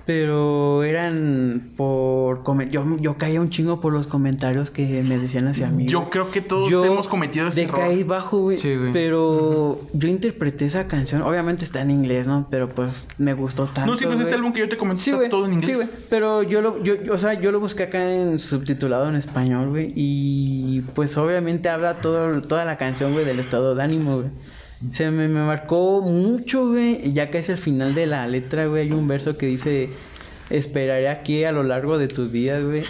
Pero eran por... Yo, yo caía un chingo por los comentarios que me decían hacia mí. Yo creo que todos Yo hemos cometido ese decaí error. bajo, güey. Sí, güey. Pero yo interpreté esa canción. Obviamente está en inglés, ¿no? Pero pues me gustó tanto. No, sí, pues este güey. álbum que yo te comenté Sí, está güey. todo en inglés. Sí, güey. Pero yo lo, yo, yo- o sea, yo lo busqué acá en subtitulado en español, güey. Y pues obviamente habla todo, toda la canción, güey, del estado de ánimo, güey. Se me, me marcó mucho, güey. Ya que es el final de la letra, güey, hay un verso que dice: Esperaré aquí a lo largo de tus días, güey.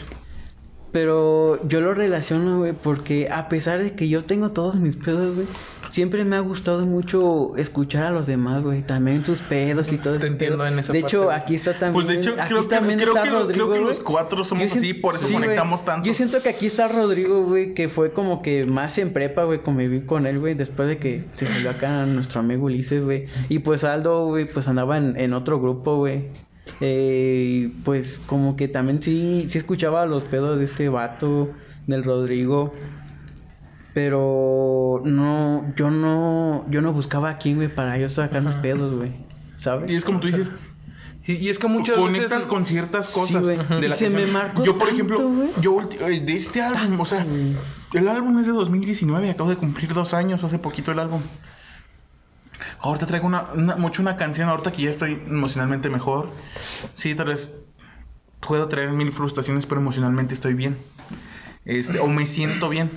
Pero yo lo relaciono, güey, porque a pesar de que yo tengo todos mis pedos, güey, siempre me ha gustado mucho escuchar a los demás, güey. También tus pedos y todo Te entiendo pedo. en esa De parte, hecho, güey. aquí está también. Pues de hecho, aquí creo que- creo que que los cuatro somos así, por eso güey. conectamos tanto. Yo siento que aquí está Rodrigo, güey, que fue como que más en prepa, güey, conviví con él, güey, después de que se salió acá nuestro amigo Ulises, güey. Y pues Aldo, güey, pues andaba en, en otro grupo, güey. Eh, pues como que también sí, sí escuchaba los pedos de este vato, del Rodrigo. Pero no, yo no, yo no buscaba a quién, güey, para yo sacar mis pedos, güey. ¿Sabes? Y es como tú dices, Y, y es que muchas conectas veces... con ciertas Sí, cosas güey. de Y la se me canción. marcó Yo, por tanto, ejemplo, güey. yo eh, de este álbum, o sea, el álbum es de 2019, acabo de cumplir dos años, hace poquito el álbum. Ahorita traigo una, una- mucho una canción, ahorita que ya estoy emocionalmente mejor. Sí, tal vez puedo traer mil frustraciones, pero emocionalmente estoy bien. Este, o me siento bien.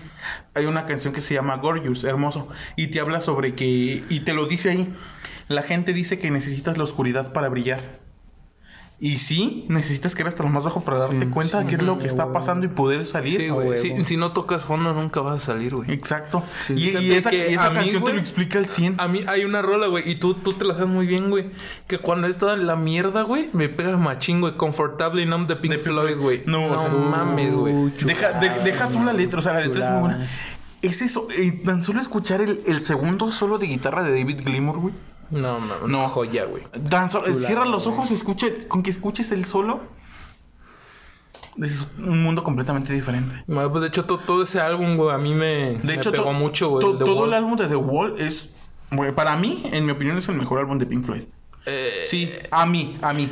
Hay una canción que se llama Gorgeous, hermoso, y te habla sobre que, y te lo dice ahí, la gente dice que necesitas la oscuridad para brillar. Y sí, necesitas caer hasta lo más bajo para darte cuenta de qué es lo que está pasando y poder salir. Sí, güey. Si, si no tocas fondo, nunca vas a salir, güey. Exacto. Sí. Y, y esa, que y esa mí, canción te lo explica al 100. A mí hay una rola, güey, y tú, tú te la sabes muy bien, güey. Que cuando he estado en la mierda, güey, me pega machín, güey. Comfortable Numb de Pink De Floyd, güey. No, No, o sea, es- mames, güey. Deja, de- deja tú la letra, o sea, la letra es muy buena. Es eso, eh, tan solo escuchar el, el segundo solo de guitarra de David Gilmour, güey. No, no, no. Joya, güey. Tan solo, cierra los ojos, escucha, con que escuches el solo. Es un mundo completamente diferente. Bueno, Pues de hecho, to- todo ese álbum, güey, a mí me, De me hecho, pegó mucho, güey. todo Wall. el álbum de The Wall es, güey, para mí, en mi opinión, es el mejor álbum de Pink Floyd. Eh, Sí, a mí, a mí.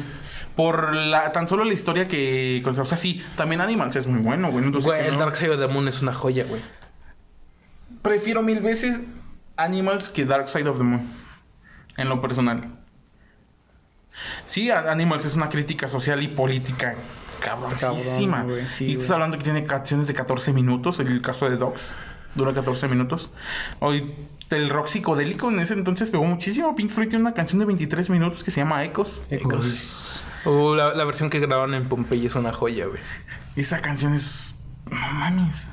Por la, tan solo la historia que... O sea, sí, también Animals es muy bueno, güey. sé Güey, el no. Dark Side of the Moon es una joya, güey. Prefiero mil veces Animals que Dark Side of the Moon. En lo personal. Sí, Animals es una crítica social y política cabroncísima. Cabrón, güey, sí, y estás hablando que tiene canciones de 14 minutos, el caso de Dogs. Dura 14 minutos. Hoy, el rock psicodélico en ese entonces pegó muchísimo. Pink Floyd tiene una canción de 23 minutos que se llama Ecos. Ecos. Uh, la, la versión que grabaron en Pompeya es una joya, güey. Esa canción es. No mames.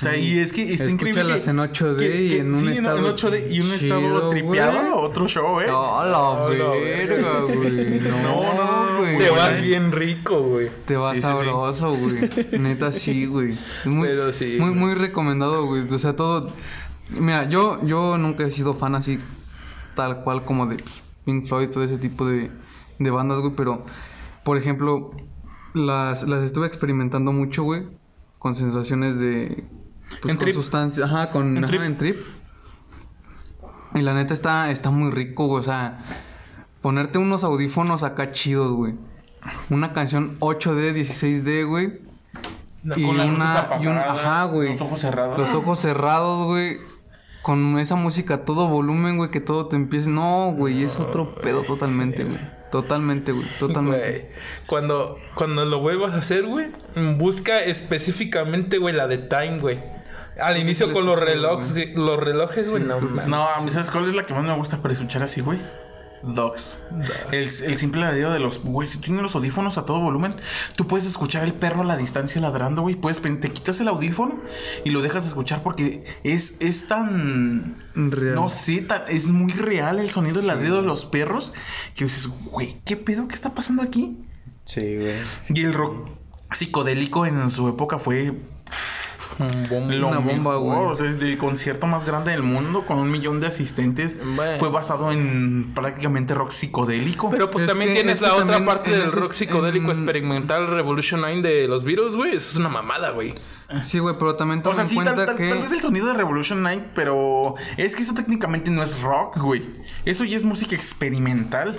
O sea, y es que está increíble. Escúchalas en 8D y en un sí, estado en 8D y un estado tripeado. güey. Otro show, ¿eh? No, la verga, güey. No, No, no, no, güey. Te vas bien rico, güey. Te va Sí, sí, sí. sabroso, güey. Neta, sí, güey. Muy, Pero sí, muy, muy recomendado, güey. O sea, todo. Mira, yo, yo nunca he sido fan así, tal cual como de Pink Floyd, todo ese tipo de, de bandas, güey. Pero, por ejemplo, las, las estuve experimentando mucho, güey. Con sensaciones de. Pues, En con trip. sustancias. Ajá, con. En ajá, trip. en trip. Y la neta está, está muy rico, güey. O sea, ponerte unos audífonos acá chidos, güey. Una canción 8D, 16D, güey. Y Con las luces una- y un- ajá, güey. Los ojos cerrados. Los ojos cerrados, güey. Con esa música a todo volumen, güey, que todo te empiece. No, güey, es otro pedo totalmente, güey. Totalmente, güey. Totalmente. Güey, Cuando, cuando lo vuelvas a hacer, güey, busca específicamente, güey, la de Time, güey. Al inicio con los relojes, güey. los relojes, güey, no, mames. No, a mí, ¿sabes cuál es la que más me gusta para escuchar así, güey? Dogs. El, el simple ladrido de los... Güey, si tú tienes los audífonos a todo volumen, tú puedes escuchar el perro a la distancia ladrando, güey. Puedes, te quitas el audífono y lo dejas de escuchar porque es, es tan... Real. No sé, tan- es muy real el sonido del ladrido de los perros que dices, güey, ¿qué pedo? ¿Qué está pasando aquí? Sí, güey. Y el rock psicodélico en su época fue Un Una bomba, güey. O sea, es el concierto más grande del mundo con un millón de asistentes. Bueno. Fue basado en prácticamente rock psicodélico. Pero pues Es también que- tienes la otra parte en del rock psicodélico en- experimental Revolution 9 de los Beatles, güey. Eso es una mamada, güey. Sí, güey, pero también o toma sea, en sí, cuenta tal, tal- que. tal vez el sonido de Revolution Night, pero es que eso técnicamente no es rock, güey. Eso ya es música experimental.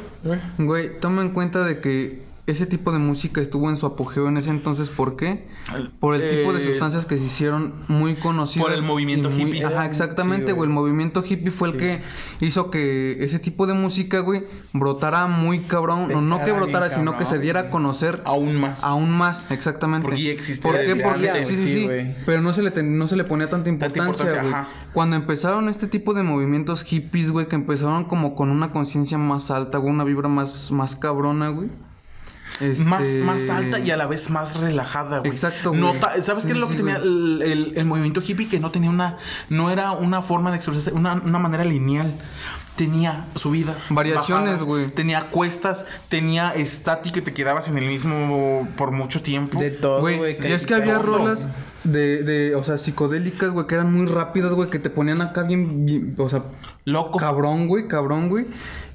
Güey, toma en cuenta de que ese tipo de música estuvo en su apogeo en ese entonces. ¿Por qué? Por el tipo de Eh, sustancias que se hicieron muy conocidas. por el movimiento muy- hippie. Ajá, exactamente, Sí, güey. el movimiento hippie fue el que hizo que ese tipo de música, güey, brotara muy cabrón. O no que brotara, sino que se diera a conocer Aún más. aún más, exactamente. Porque existía ¿Por qué? Porque sí, sí, Sí, güey. Pero no se le ten- no se le ponía tanta importancia, importancia, güey. ajá. Cuando empezaron este tipo de movimientos hippies, güey, que empezaron como con una conciencia más alta, güey, una vibra más, más cabrona, güey. Más, Este- más alta y a la vez más relajada, güey. Exacto, güey. ¿Sabes qué Sí, es lo que sí, tenía el, el- el movimiento hippie? Que no tenía una... No era una forma de expresarse, una, una manera lineal. Tenía subidas. Variaciones, bajadas, güey. Tenía cuestas, tenía estática que te quedabas en el mismo por mucho tiempo. De todo, güey. Güey, y es que había todo. rolas de, de, o sea, psicodélicas, güey, que eran muy rápidas, güey, que te ponían acá bien, bien- o sea, Loco. cabrón, güey, cabrón, güey.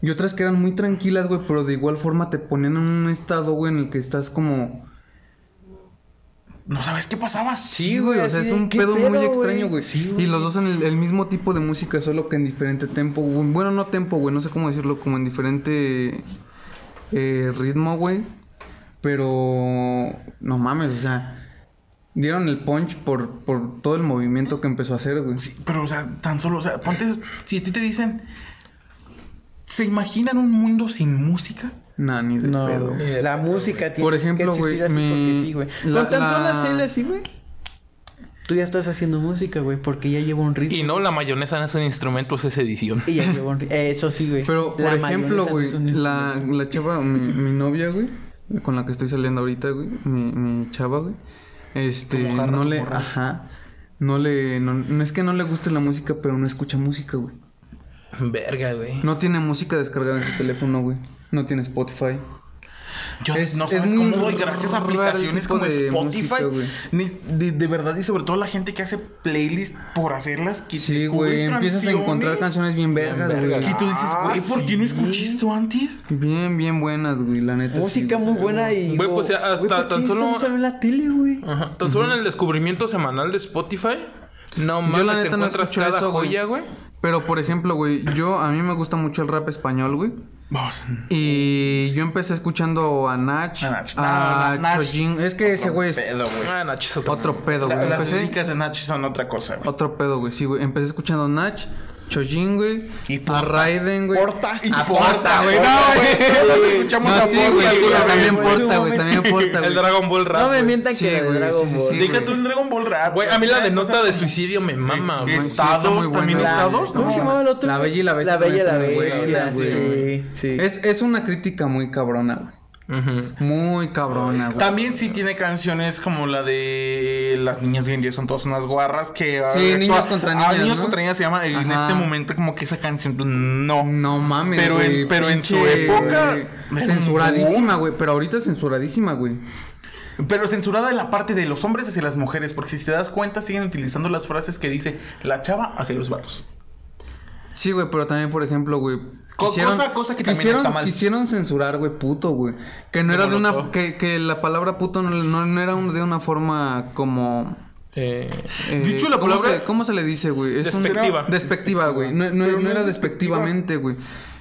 Y otras que eran muy tranquilas, güey, pero de igual forma te ponían en un estado, güey, en el que estás como... No sabes qué pasaba. Sí, güey, o sea, es un ¿qué pedo, pedo, muy extraño, güey. Sí, y los dos en el, el mismo tipo de música, solo que en diferente tempo. Bueno, no tempo, güey, no sé cómo decirlo, como en diferente eh, ritmo, güey. Pero no mames, o sea, dieron el punch por, por todo el movimiento que empezó a hacer, güey. Sí, pero, o sea, tan solo, o sea, ponte, si a ti te dicen, ¿se imaginan un mundo sin música? Nah, ni de No, pedo. la música tiene Por ejemplo, que existir güey, así mi- porque sí, güey. la- Con tan la- solo hacerle así, güey. Tú ya estás haciendo música, güey, porque ya lleva un ritmo. Y no, la mayonesa no es un instrumento, es edición. Y ya lleva un ritmo. Eso sí, güey. Pero, por ejemplo, güey, no la, la chava, mi, mi novia, güey, con la que estoy saliendo ahorita, güey, mi, mi chava, güey, este, no le, morra. ajá, no le, no, no es que no le guste la música, pero no escucha música, güey. Verga, güey. No tiene música descargada en su teléfono, güey. No tiene Spotify. Yo Es- no es sabes cómo doy gracias a aplicaciones como de Spotify. música. Ni- de, de verdad, y sobre todo la gente que hace playlist por hacerlas. Que Sí, güey, empiezas a encontrar canciones bien vergas, güey. Y tú dices, Ah, güey, ¿por qué no escuché esto antes? Bien, bien buenas, güey, la neta. Música sí, muy buena y. Güey, pues, ya hasta güey, ¿por tan solo- en la tele, güey. Ajá. Tan solo en el descubrimiento semanal de Spotify. No Yo mames, la te encuentras cada joya, güey. Pero, por ejemplo, güey, yo, a mí me gusta mucho el rap español, güey. Vamos. Y yo empecé escuchando a Nach, A Nach. a No, Nach. Chojin. Es que ese güey es Pedo, güey. Ah, Nacho, es otro otro pedo, La- güey. las Empecé, líricas de Nach son otra cosa, güey. otro pedo, güey. Sí, güey. Empecé escuchando Nach. Chojin, güey. Y a. Raiden, güey. Porta. A Porta, güey. No, güey. Escuchamos No, a sí, Porta güey. También. Porta, güey. También Porta, El güey. Dragon Ball Rap. No me mientan Sí, que güey, Dragon sí, sí, tú el Dragon Ball Rap. Güey, a mí la de nota de suicidio me mama, güey. sí, está Estados, muy también estados, ¿Cómo se llamaba el otro? La Bella y la Bestia La Bella y la Bestia. Sí, es una crítica muy cabrona, güey. Muy cabrona, güey. También sí tiene canciones como la de Las niñas de hoy en día son todas unas guarras que... Sí, ah, Niños contra ah, Niñas, Niños ¿no? contra niñas se llama. En este momento como que esa canción pues, no. No mames, Pero en- güey, pero en su época, güey, Censuradísima, güey. Pero ahorita censuradísima, güey. Pero censurada en la parte de los hombres hacia las mujeres. Porque si te das cuenta siguen utilizando las frases que dice la chava hacia los vatos. Sí, güey, pero también, por ejemplo, güey. Co- cosa- cosa que también quisieron, está mal. Quisieron censurar, güey, puto, güey. Que no era de una... Que, que la palabra puto no, no, no era un- de una forma como... Eh, eh, Dicho la ¿cómo palabra- se- ¿Cómo se le dice, güey? Es un- Despectiva. despectiva, güey. No, no- no no era es despectiva. despectivamente, güey.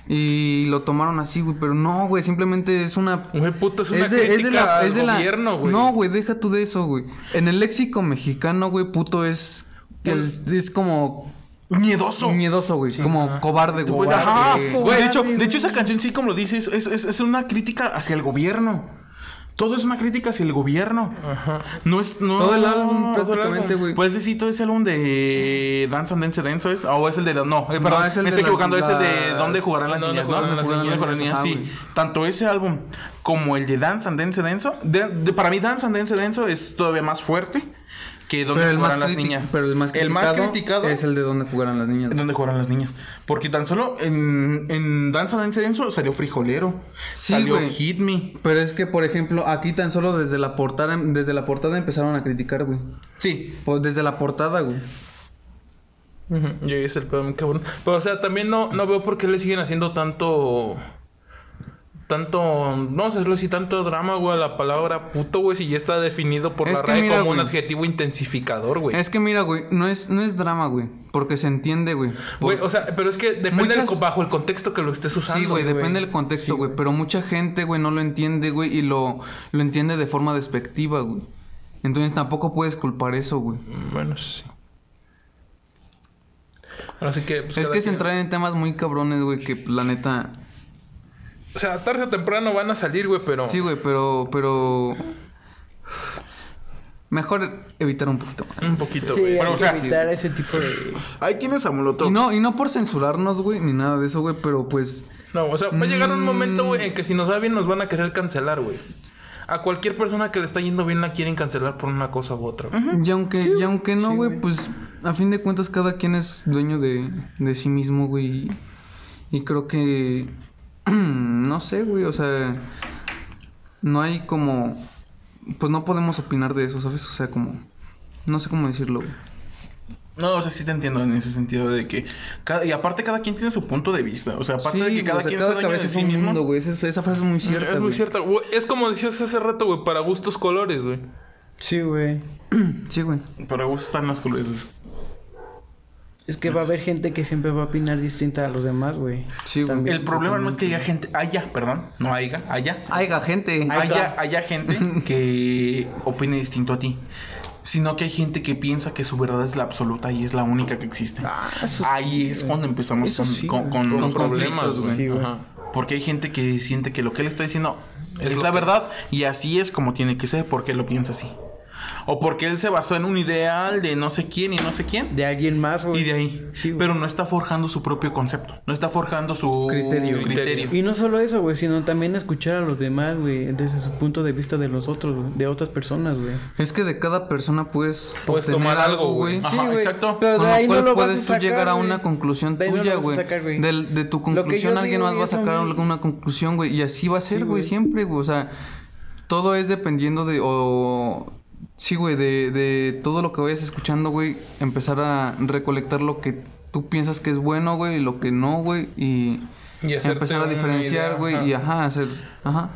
Y lo tomaron así, güey. Pero no, güey. Simplemente es una... Güey, puto, es una de- de crítica al es de la- gobierno, güey. No, güey, deja tú de eso, güey. En el léxico mexicano, güey, puto es... el- es como Miedoso. miedoso, güey. como cobarde, güey. Pues, ajá, güey, de hecho, de hecho esa canción sí como lo dices, es, es, es una crítica hacia el gobierno. Todo es una crítica hacia el gobierno. No es no Todo el álbum prácticamente, güey. Pues sí, todo ese álbum de Dance and Dance Dance ¿es? O es el de la- no, eh, perdón, es el me de estoy equivocando, es el de las- ¿Dónde jugarán las ¿Dónde niñas? ¿no? las ¿Dónde jugarán las niñas? Ajá, Sí. Tanto ese álbum como el de Dance and Dance Dance de, de- para mí Dance and Dance Dance es todavía más fuerte que más jugarán las niñas. pero el más el criticado, más criticado es el de donde jugarán las niñas. ¿Dónde jugarán las niñas? Porque tan solo en, en Danza Dance Dance salió Frijolero. Sí, salió. Hit Me. Pero es que, por ejemplo, aquí tan solo desde la portada, desde la portada empezaron a criticar, güey. Sí. Pues desde la portada, güey. Ujú, Y ahí es el pedo, cabrón. Pero, o sea, también no, no veo por qué le siguen haciendo tanto. Tanto. No sé si tanto drama, güey, la palabra puto, güey, si ya está definido por Es la RAE mira, como un adjetivo intensificador, güey. Es que mira, güey, no es, no es drama, güey. Porque se entiende, güey. Güey, o sea, pero es que depende Muchas- bajo el contexto que lo estés usando. Sí, güey, depende del contexto, güey. Pero mucha gente, güey, no lo entiende, güey, y lo, lo entiende de forma despectiva, güey. Entonces tampoco puedes culpar eso, güey. Bueno, sí. Así que. pues, es que es entrar en temas muy cabrones, güey, que la neta. O sea, tarde o temprano van a salir, güey, pero. Sí, güey, pero, pero. Mejor evitar un poquito más. Un poquito, Sí, güey. Bueno, o sea, evitar ese tipo de... Ahí tienes a Molotov. Y no, y no por censurarnos, güey, ni nada de eso, güey, pero pues. No, o sea, va a llegar un momento, Mm. güey, en que si nos va bien nos van a querer cancelar, güey. A cualquier persona que le está yendo bien la quieren cancelar por una cosa u otra. güey. Y aunque, y aunque no, güey, pues a fin de cuentas cada quien es dueño de, de sí mismo, güey. Y, y creo que. no sé, güey, o sea. No hay como. Pues no podemos opinar de eso, ¿sabes? O sea, como. No sé cómo decirlo, güey. No, o sea, sí te entiendo en ese sentido de que... cada- y aparte cada quien tiene su punto de vista. O sea, aparte de que cada o sea, quien cada es dueño cabeza de es sí un mismo. mundo, güey. Esa, esa frase es muy cierta. es muy güey. cierta. güey. Es como decías hace rato, güey, para gustos colores, güey. Sí, güey. Sí, güey. Pero gustan las colores. Es que va a haber gente que siempre va a opinar distinta a los demás, güey. Sí, güey. El problema no es que haya gente... Haya, perdón. No haya, haya. Aiga, gente. haya, haya gente que opine distinto a ti. Sino que hay gente que piensa que su verdad es la absoluta y es la única que existe. Ah, eso sí, Ahí es cuando empezamos Eso con, sí, con- güey. con Con los problemas, conflictos, güey. Sí, güey. Ajá. Porque hay gente que siente que lo que él está diciendo es, la verdad y así es como tiene que ser porque lo piensa así. O porque él se basó en un ideal de no sé quién y no sé quién. De alguien más, güey. Y de ahí. Sí, güey. Pero no está forjando su propio concepto. No está forjando su Criterio. criterio. Y no solo eso, güey, sino también escuchar a los demás, güey, desde su punto de vista de los otros, güey, de otras personas, güey. Es que de cada persona puedes, tomar algo, güey. Ajá, Sí, güey. exacto. Pero de ahí no lo vas a puedes tú sacar, llegar a una conclusión tuya, vas güey. sacar, güey. Del- de tu conclusión alguien digo más va a sacar alguna conclusión, güey. Y así va a ser, Sí, güey, güey. siempre, güey. O sea, todo es dependiendo de... O... Sí, güey, de, de todo lo que vayas escuchando, güey. Empezar a recolectar lo que tú piensas que es bueno, güey, y lo que no, güey. Y, empezar a diferenciar, güey. Y ajá, hacer... Ajá.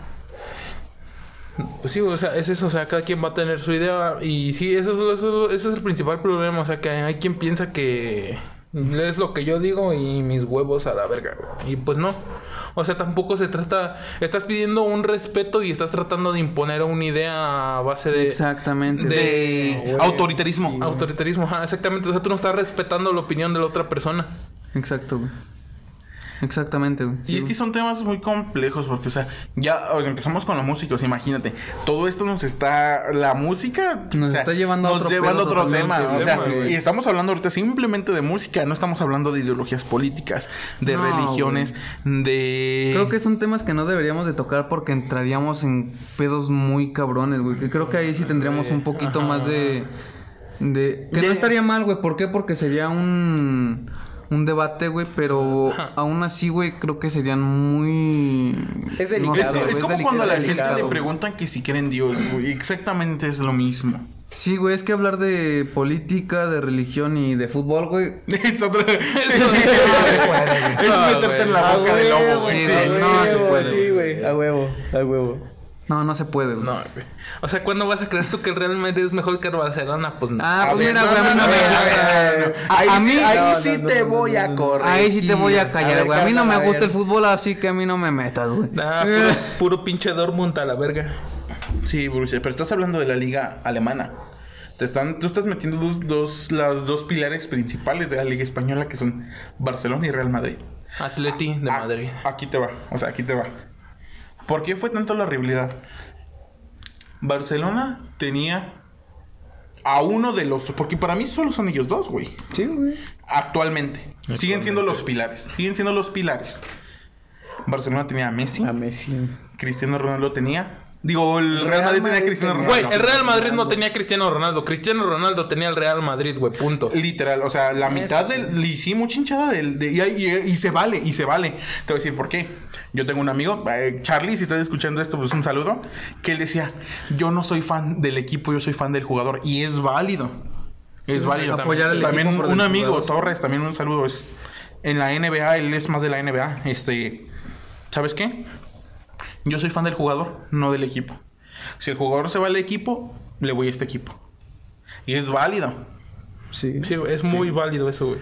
Pues sí, o sea, es eso, o sea, cada quien va a tener su idea y sí, eso, es- eso, ese es el principal problema, o sea, que hay quien piensa que es lo que yo digo y mis huevos a la verga, güey. y pues no, o sea, tampoco se trata, estás pidiendo un respeto y estás tratando de imponer una idea a base de... Exactamente. de- De güey, autoritarismo. Autoritarismo, ajá, exactamente, o sea, tú no estás respetando la opinión de la otra persona. Exacto, güey. Exactamente, güey. Y es que son temas muy complejos porque, o sea, ya o sea, empezamos con la música, o sea, imagínate, todo esto nos está, la música Nos o sea, está llevando a otro lleva a pedo otro tema, o sea, güey. y estamos hablando ahorita simplemente de música, no estamos hablando de ideologías políticas, de No, religiones, de... Creo que son temas que no deberíamos de tocar porque entraríamos en pedos muy cabrones, güey. Que creo que ahí sí tendríamos un poquito más de... de que De- no estaría mal, güey. ¿Por qué? Porque sería un... Un debate, güey, pero aún así, güey, creo que serían muy... Es no delicado, Es, sé, es güey, como cuando a la es gente delicado, le preguntan que si creen Dios, güey, exactamente es lo mismo. Sí, güey, es que hablar de política, de religión y de fútbol, güey. Es otra... es meterte en la boca del lobo, güey. sí, no se puede, Sí, güey, a huevo, a huevo. No, no se puede, güey. No, güey. O sea, ¿cuándo vas a creer tú que el Real Madrid es mejor que el Barcelona? Pues no. Ah, A pues ver, mira, no, güey, a mí no, me... a mí... ahí sí te voy a correr. Ahí sí te voy a callar, güey. A mí no me gusta el fútbol, así que a mí no me metas, güey. Nah, puro, puro pinche Dortmund a la verga. Sí, Borussia, pero estás hablando de la liga alemana. Te están, tú estás metiendo dos, dos, las dos pilares principales de la liga española que son Barcelona y Real Madrid. Atleti de Madrid. Aquí te va, o sea, aquí te va. ¿Por qué fue tanto la rivalidad? Barcelona tenía a uno de los, porque para mí solo son ellos dos, güey. Sí, güey. Actualmente. Siguen siendo los pilares. Siguen siendo los pilares. Barcelona tenía a Messi. A Messi. Cristiano Ronaldo tenía. Digo, el Real Real Madrid tenía Madrid Cristiano tenía- Güey, Ronaldo. el Real Madrid no tenía Cristiano Ronaldo. Cristiano Ronaldo tenía el Real Madrid, güey. Punto. Literal, o sea, la Eso mitad sí. del. Y sí, mucha hinchada del. de- y, y- y se vale, y se vale. Te voy a decir por qué. Yo tengo un amigo, eh, Charlie, si estás escuchando esto, pues un saludo. Que él decía: Yo no soy fan del equipo, yo soy fan del jugador. Y es válido. Es válido. apoyar al también equipo un, amigo. Torres, también un saludo. Es en la NBA, él es más de la NBA. Este. ¿Sabes qué? Yo soy fan del jugador, no del equipo. Si el jugador se va al equipo, le voy a este equipo. Y es válido. Sí. Sí, es muy válido eso, güey.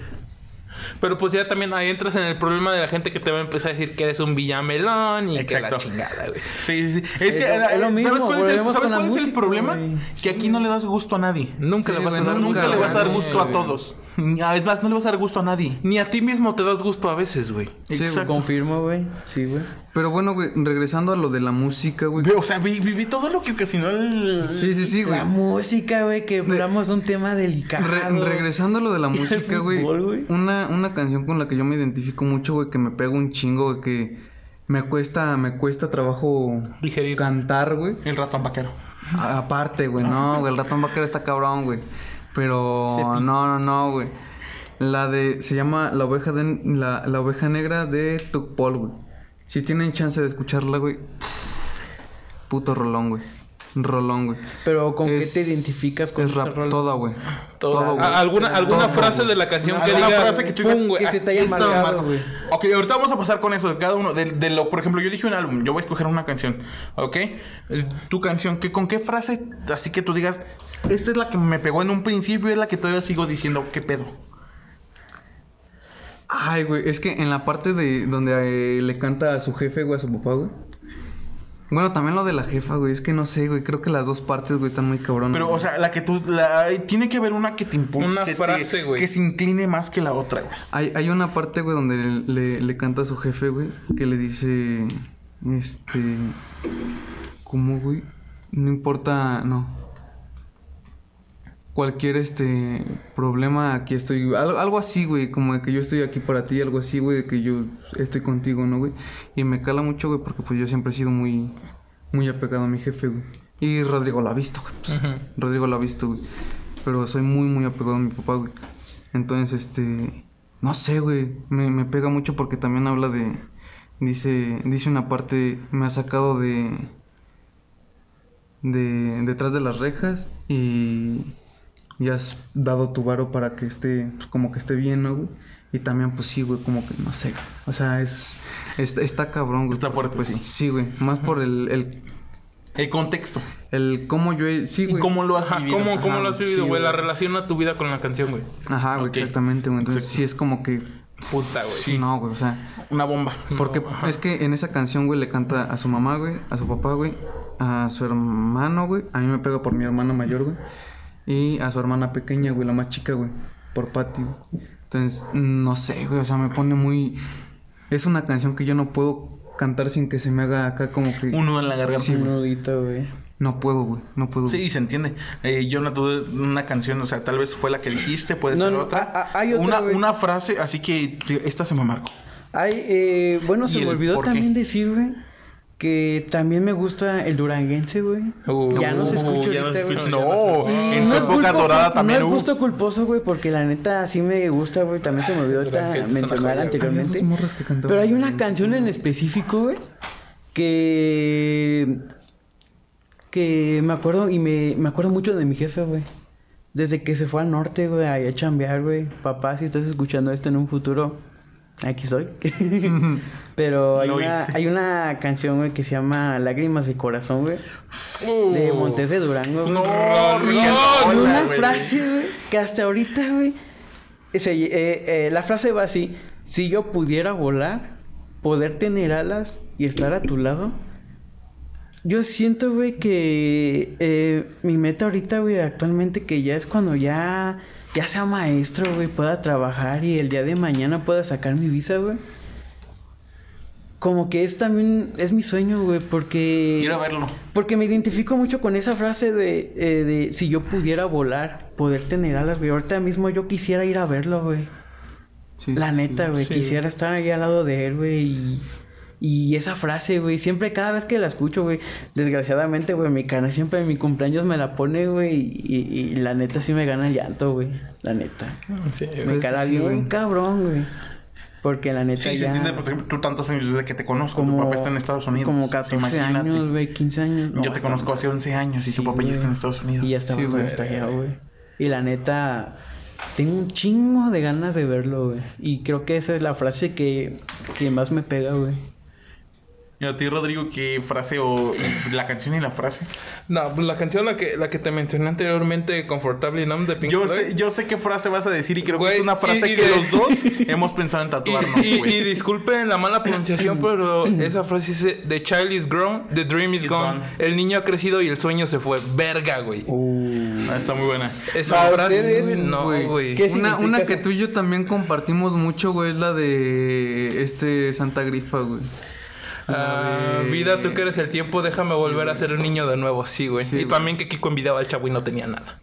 Pero pues ya también ahí entras en el problema de la gente que te va a empezar a decir que eres un villamelón y que la Exacto. chingada, güey. Sí, sí, sí. Es que, Es lo- es lo eh, mismo, ¿sabes cuál es el, ¿sabes cuál es el problema? güey. Que aquí no le das gusto a nadie. Nunca Sí, le vas a dar Nunca gusto le vas a dar nadie, gusto a güey. todos. Ah, Es más, no le vas a dar gusto a nadie. Ni a ti mismo te das gusto a veces, güey. Sí, Exacto. Confirmo, güey. Sí, güey. Pero bueno, güey, regresando a lo de la música, güey. O sea, vi- viví todo lo que ocasionó el... Sí, sí, sí, güey. La música, güey, que hablamos un tema delicado. Re- regresando a lo de la música, güey. Una, una canción con la que yo me identifico mucho, güey, que me pega un chingo, güey, que me cuesta, me cuesta trabajo Digerir. cantar, güey. El ratón vaquero. A- Aparte, güey, no, güey, el ratón vaquero está cabrón, güey. Pero Cepi. no, no, no, güey. La de se llama La oveja de la, la oveja negra de Tucpol, güey. Si tienen chance de escucharla, güey. Puto rolón, güey. Rolón, güey. Pero ¿con Es- qué te identificas con es esa rap, toda, güey. Toda- güey. alguna alguna Todo, frase güey. de la canción que ¿Alguna diga frase que tú digas pum, güey, que se te haya marcado, güey. Ok, ahorita vamos a pasar con eso de cada uno. De, de lo, por ejemplo, yo dije un álbum, yo voy a escoger una canción. ¿Ok? Eh, Tu canción, ¿qué, ¿con qué frase así que tú digas, esta es la que me pegó en un principio y es la que todavía sigo diciendo, ¿qué pedo? Ay, güey, es que en la parte de donde eh, le canta a su jefe, güey, a su papá, güey. Bueno, también lo de la jefa, güey. Es que no sé, güey. Creo que las dos partes, güey, están muy cabronas. Pero, güey. o sea, la que tú. la- tiene que haber una que te impulse. Una que te- frase, güey. Que se incline más que la otra, güey. Hay, hay una parte, güey, donde le, le- le canta a su jefe, güey, que le dice, este, ¿cómo, güey? No importa, no. Cualquier, este, problema, aquí estoy, algo, algo así, güey, como de que yo estoy aquí para ti, algo así, güey, de que yo estoy contigo, ¿no, güey? Y me cala mucho, güey, porque pues yo siempre he sido muy, muy apegado a mi jefe, güey. Y Rodrigo lo ha visto, güey. pues. Rodrigo lo ha visto, güey. Pero soy muy, muy apegado a mi papá, güey. Entonces, este... No sé, güey. Me, me pega mucho porque también habla de... Dice, dice una parte... Me ha sacado de... De... Detrás de las rejas y... Y has dado tu varo para que esté... Pues como que esté bien, ¿no, güey? Y también, pues sí, güey, como que no sé. O sea, es... Está, está cabrón, güey. Está fuerte, Pues sí. sí, güey. Más por el... El, El contexto. el cómo yo he... Sí, ¿Y güey. cómo lo has Ajá, vivido? ¿cómo, cómo Ajá, lo has sí, vivido, güey? güey. La relación a tu vida con la canción, güey. Ajá, güey, Ok. exactamente, güey. Entonces Exacto. sí es como que... Puta, güey. Sí. No, güey, o sea... Una bomba. Porque No, es que en esa canción, güey, le canta a su mamá, güey, a su papá, güey, a su hermano, güey. A mí me pega por mi hermana mayor, güey. Y a su hermana pequeña, güey, la más chica, güey. Por Patty, güey. Entonces, no sé, güey, o sea, me pone muy... Es una canción que yo no puedo cantar sin que se me haga acá como que... Un nudo en la garganta. Sí, Un nudito, güey. No puedo, güey, no puedo. Sí, se entiende. Eh, yo no tuve una canción, o sea, tal vez fue la que dijiste, puede No, ser no, otra. a- a- hay otra, una, güey. una frase, así que esta se me marcó. Ay, eh, bueno, se ¿Y me el olvidó qué? también decir, güey, que también me gusta el duranguense, güey. Uh, ya no se escucha ya no se ahorita, escucha. güey. No, Y en su es época culpo- dorada también No es gusto culposo, güey, porque la neta sí me gusta, güey. También se me olvidó ahorita mencionar anteriormente. Pero hay una canción en específico, güey, que... Que me acuerdo y me, me acuerdo mucho de mi jefe, güey. Desde que se fue al norte, güey, ahí a chambear, güey. Papá, si estás escuchando esto en un futuro, aquí estoy. Pero hay una, hice. hay una canción, güey, que se llama Lágrimas de Corazón, güey. De Montes de Durango, güey. No, no, Y hola, una güey. frase, güey, que hasta ahorita, güey. eh, eh, la frase va así: Si yo pudiera volar, poder tener alas y estar a tu lado. Yo siento, güey, que eh, mi meta ahorita, güey, actualmente, que ya es cuando ya, ya sea maestro, güey, pueda trabajar y el día de mañana pueda sacar mi visa, güey. Como que es también, es mi sueño, güey, porque... A verlo. Porque me identifico mucho con esa frase de, eh, de si yo pudiera volar, poder tener alas, güey. Ahorita mismo yo quisiera ir a verlo, güey. Sí, La sí, neta, güey. sí, quisiera estar ahí al lado de él, güey. Y, y esa frase, güey. Siempre, cada vez que la escucho, güey. Desgraciadamente, güey, mi cara siempre en mi cumpleaños me la pone, güey. Y, y- y la neta sí me gana el llanto, güey. La neta. Sí, Me Pues cara sí, bien güey. cabrón, güey. Porque la neta Sí, se ya... entiende, por ejemplo, tú tantos años desde que te conozco. como, tu papá está en Estados Unidos. Como 14 Imagínate. años, güey. 15 años. No, Yo te conozco hace 11 años y Sí, tu papá ya está en. Estados Unidos. Y ya está güey. Y la neta, tengo un chingo de ganas de verlo, güey. Y creo que esa es la frase que, que más me pega, güey. Y a ti, Rodrigo, ¿qué frase o la canción y la frase? No, pues la canción la que, la que te mencioné anteriormente, Comfortable Numb de Pink Yo Floyd. sé, yo sé qué frase vas a decir y creo que es una frase y- y que de- los dos hemos pensado en tatuarnos, Y, y, disculpen la mala pronunciación, pero esa frase dice: The child is grown, the dream is Is gone. gone. El niño ha crecido y el sueño se fue. Verga, güey. Ah, está muy buena. Esa Para frase, ustedes, güey, no, güey. güey. ¿Qué Una, una que tú y yo también compartimos mucho, güey, es la de este Santa Grifa, güey. Ah, de- vida, tú que eres el tiempo, déjame volver a ser un niño de nuevo. Sí, güey. Sí, y güey. también que Kiko envidiaba al chavo y no tenía nada.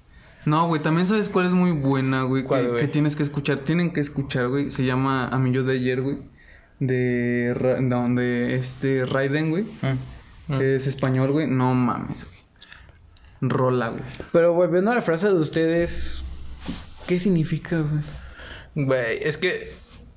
No, güey, también sabes cuál es muy buena, güey, ¿Cuál, que, güey? que tienes que escuchar, tienen que escuchar, güey. Se llama A mí yo de ayer, güey. De, Ra- de donde este Raiden, güey. Mm. que Es español, güey. No mames, güey. Rola, güey. Pero volviendo a la frase de ustedes, ¿qué significa, güey? Güey, es que.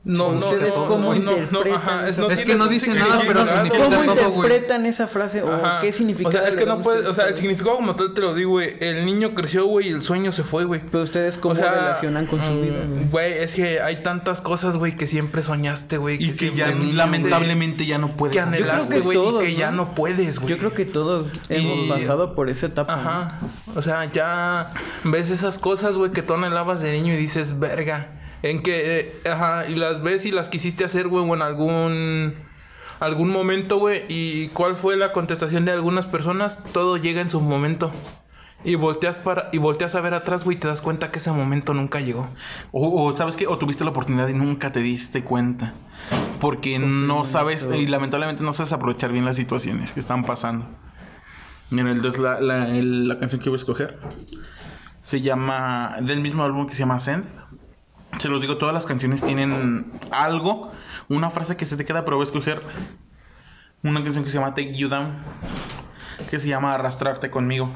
No, no, ¿Ustedes no, cómo no, no, no, interpretan ajá, esa- no Es que no dice nada, pero significa ¿Cómo todo, interpretan esa frase? ¿O Ajá. qué significa? O sea, es que no puedes, o sea, el significado como tal te lo digo, güey. El niño creció, güey, y el sueño se fue, güey. Pero ustedes cómo O sea, relacionan con su mm, vida, güey? Güey, es que hay tantas cosas, güey, que siempre soñaste, güey. Y que siempre ya quisiste, lamentablemente ya no puedes Que anhelaste, que güey, y que ya ¿no? no puedes, güey. Yo creo que todos hemos Y- pasado por esa etapa. ¿no? Ajá. O sea, ya ves esas cosas, güey, que tú anhelabas de niño y dices, verga. En que, eh, ajá, y las ves y las quisiste hacer, güey, o en algún, algún momento, güey. ¿Y cuál fue la contestación de algunas personas? Todo llega en su momento. Y volteas para, y volteas a ver atrás, güey, y te das cuenta que ese momento nunca llegó. O, o, sabes qué, o tuviste la oportunidad y nunca te diste cuenta. Porque no sabes, y lamentablemente no sabes aprovechar bien las situaciones que están pasando. Mira, entonces la, la, el- la canción que voy a escoger se llama, del mismo álbum que se llama Send. Se los digo, todas las canciones tienen algo, una frase que se te queda, pero voy a escoger una canción que se llama Take You Down, que se llama Arrastrarte conmigo.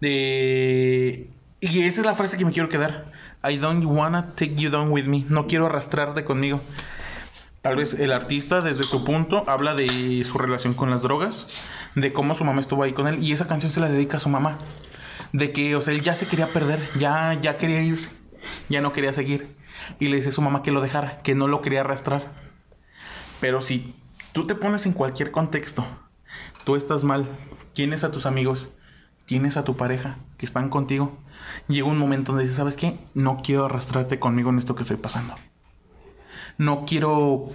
Y esa es la frase que me quiero quedar. I don't wanna take you down with me. No quiero arrastrarte conmigo. Tal vez el artista, desde su punto, habla de su relación con las drogas, de cómo su mamá estuvo ahí con él, y esa canción se la dedica a su mamá. De que, o sea, él ya se quería perder, ya, ya quería irse, ya no quería seguir. Y le dice a su mamá que lo dejara, que no lo quería arrastrar. Pero si tú te pones en cualquier contexto, tú estás mal, tienes a tus amigos, tienes a tu pareja que están contigo, llega un momento donde dices, ¿sabes qué? No quiero arrastrarte conmigo en esto que estoy pasando. No quiero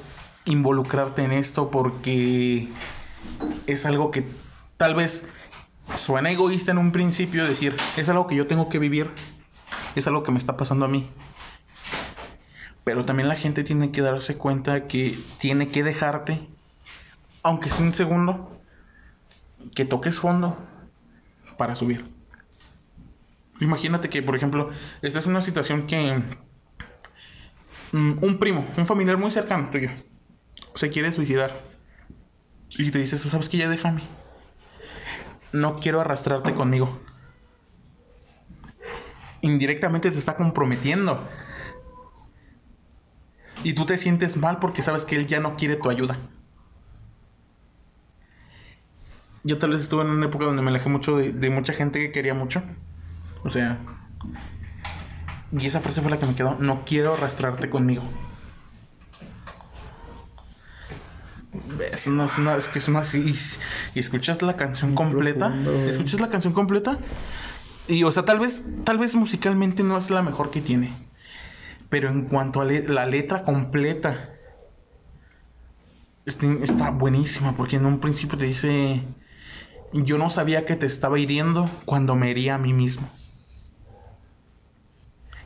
involucrarte en esto porque es algo que tal vez suena egoísta en un principio decir, es algo que yo tengo que vivir, es algo que me está pasando a mí. Pero también la gente tiene que darse cuenta que tiene que dejarte, aunque sea un segundo, que toques fondo para subir. Imagínate que, por ejemplo, estás en una situación que mm, un primo, un familiar muy cercano tuyo, se quiere suicidar. Y te dices, sabes que ya déjame. No quiero arrastrarte conmigo. Indirectamente te está comprometiendo. Y tú te sientes mal porque sabes que él ya no quiere tu ayuda. Yo tal vez estuve en una época donde me alejé mucho de, de mucha gente que quería mucho. O sea... Y esa frase fue la que me quedó. No quiero arrastrarte conmigo. Es, una, es, una- es que es una. Y, y escuchas la canción completa. Escuchas la canción completa. Y, o sea, tal vez, tal vez musicalmente no es la mejor que tiene. Pero en cuanto a la letra completa, este- está buenísima. Porque en un principio te dice: Yo no sabía que te estaba hiriendo cuando me hería a mí mismo.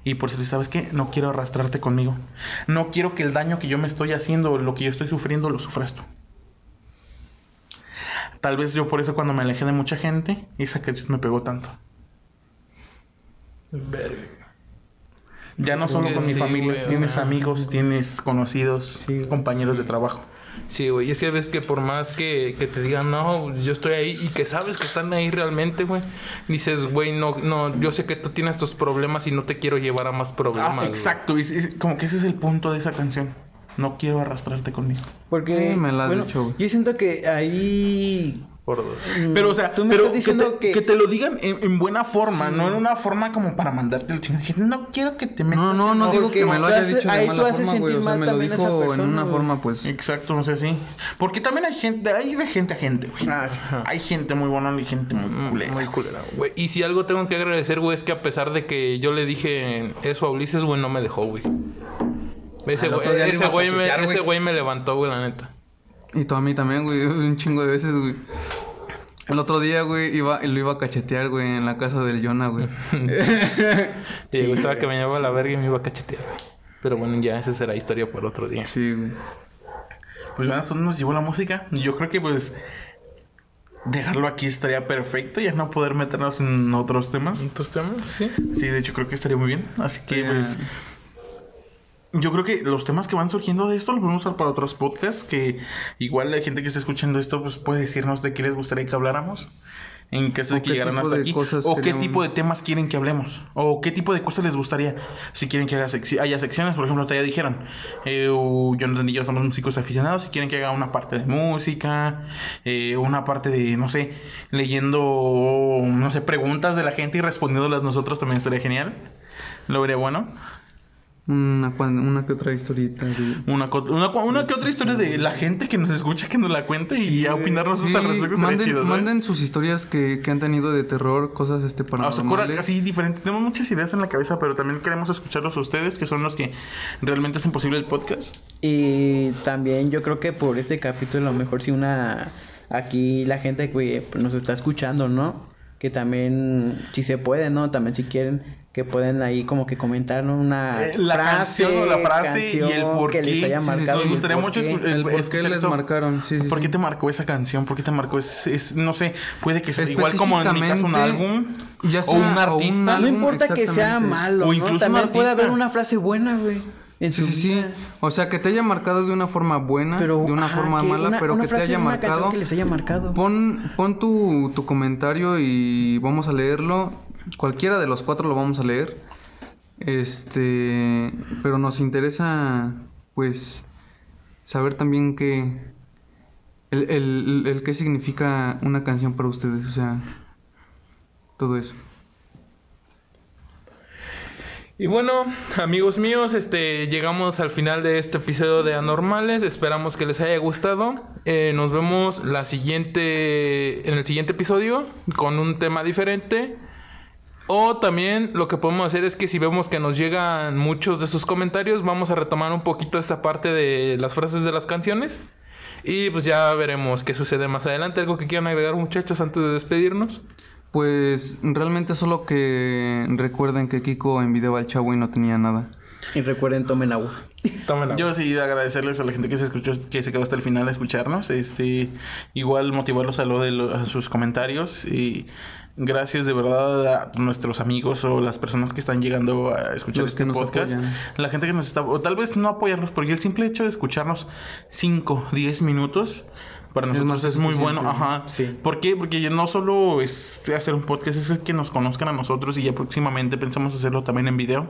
Y por eso, ¿sabes qué? No quiero arrastrarte conmigo. No quiero que el daño que yo me estoy haciendo, lo que yo estoy sufriendo, lo sufras tú. Tal vez yo por eso cuando me alejé de mucha gente, esa canción me pegó tanto. Ya no solo con mi familia, güey, o tienes sea. amigos, tienes conocidos, Sí. compañeros de trabajo. Sí, güey. Y es que ves que por más que, que te digan, no, yo estoy ahí y que sabes que están ahí realmente, güey. Dices, güey, no, no, yo sé que tú tienes tus problemas y no te quiero llevar a más problemas. Ah, güey". exacto, es- es como que ese es el punto de esa canción. No quiero arrastrarte conmigo. Porque Sí, me la has bueno, dicho, güey. yo siento que ahí Por dos. Pero, o sea, tú me pero estás diciendo que, te, que, que te lo digan en, en buena forma, no en una forma como para mandarte el. Dije, No quiero que te metas. No, no, no digo que me lo haya dicho de ahí tú haces forma, güey. sentir O sea, mal me lo también a esa dijo en persona, una güey. forma, pues... Exacto, no sé así. Porque también hay gente, hay de gente a gente, güey. Ah, sí. Hay gente muy buena y gente muy Mm, culera. Muy culera, güey. Y si algo tengo que agradecer, güey, es que a pesar de que yo le dije eso a Ulises, güey, no me dejó, güey. Ese güey, ese me, ese güey me levantó, güey, la neta. Y tú a mí también, güey. Un chingo de veces, güey. El otro día, güey, iba, lo iba a cachetear, güey, en la casa del Jonah, güey. Sí, güey, estaba que me llevaba a la verga y me iba a cachetear, güey. Pero bueno, ya esa será historia para otro día. Sí, güey. Pues bueno, eso nos llevó la música. Y yo creo que pues dejarlo aquí estaría perfecto. Ya no poder meternos en otros temas. ¿Otros temas? Sí. Sí, de hecho creo que estaría muy bien. Así que pues... Yo creo que los temas que van surgiendo de esto los podemos usar para otros podcasts. Que igual la gente que está escuchando esto pues puede decirnos de qué les gustaría que habláramos. En caso de que llegaran hasta aquí. O qué tipo de temas quieren que hablemos. O qué tipo de cosas les gustaría. Si quieren que haga haya secciones, por ejemplo, ya dijeron. Eh, o Jonathan y yo somos músicos aficionados. Si quieren que haga una parte de música. eh, una parte de, no sé, leyendo, no sé, preguntas de la gente y respondiéndolas nosotros también estaría genial. Lo vería bueno. Una, cuan- una que otra historieta, güey. Una, una, una que otra historia de la gente que nos escucha, que nos la cuente y a opinarnos Sí, al respecto. manden, chido, manden sus historias que, que han tenido de terror, cosas este Ah, o sea, paranormales. así diferente. Tenemos muchas ideas en la cabeza, pero también queremos escucharlos a ustedes, que son los que realmente hacen posible el podcast. Y también yo creo que por este capítulo a lo mejor si una... Aquí la gente que nos está escuchando, ¿no? Que también, si se puede, ¿no? También si quieren, que pueden ahí como que comentar ¿no? una Eh, la canción o la frase y el canción por que les qué. haya Sí, sí, marcado. sí. y Me gustaría mucho qué. escu- El por qué escuchar les eso. marcaron, sí, sí, ¿Por sí. qué te marcó esa canción? ¿Por qué te marcó? Es, es- no sé, puede que sea igual como en mi caso un álbum ya o sea- un o un artista. No álbum, importa que sea malo, O ¿no? incluso un También puede haber una frase buena, güey. En Sí, su sí, sí. vida. O sea, que te haya marcado de una forma buena, Pero, de una ajá, forma que mala, una- pero una que te frase haya de una canción marcado. que les haya marcado. Pon, pon tu, tu comentario y vamos a leerlo. Cualquiera de los cuatro lo vamos a leer. Este, pero nos interesa, pues, saber también qué, el, el, el qué significa una canción para ustedes, o sea, todo eso. Y bueno, amigos míos, este llegamos al final de este episodio de Anormales. Esperamos que les haya gustado. Eh, nos vemos la siguiente en el siguiente episodio con un tema diferente. O también lo que podemos hacer es que si vemos que nos llegan muchos de sus comentarios, vamos a retomar un poquito esta parte de las frases de las canciones. Y pues ya veremos qué sucede más adelante. ¿Algo que quieran agregar muchachos antes de despedirnos? Pues realmente solo que recuerden que Kiko envidiaba al chavo y no tenía nada. Y recuerden, tomen agua. Tomen agua. Yo sí agradecerles a la gente que se escuchó, que se quedó hasta el final a escucharnos. Este, igual motivarlos a lo de lo- a sus comentarios y gracias de verdad a nuestros amigos o las personas que están llegando a escuchar Los este podcast. apoyan. La gente que nos está, o tal vez no apoyarnos, porque el simple hecho de escucharnos 5, 10 minutos para nosotros es, muy bueno. Ajá. Sí. ¿Por qué? Porque no solo es hacer un podcast, es el que nos conozcan a nosotros y ya próximamente pensamos hacerlo también en video.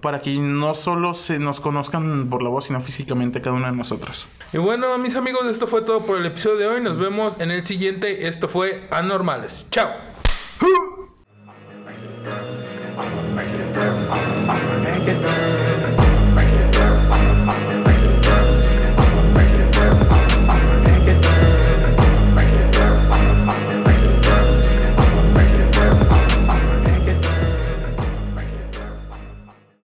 Para que no solo se nos conozcan por la voz, sino físicamente cada uno de nosotros. Y bueno, mis amigos, esto fue todo por el episodio de hoy. Nos vemos en el siguiente. Esto fue Anormales. Chao. Who?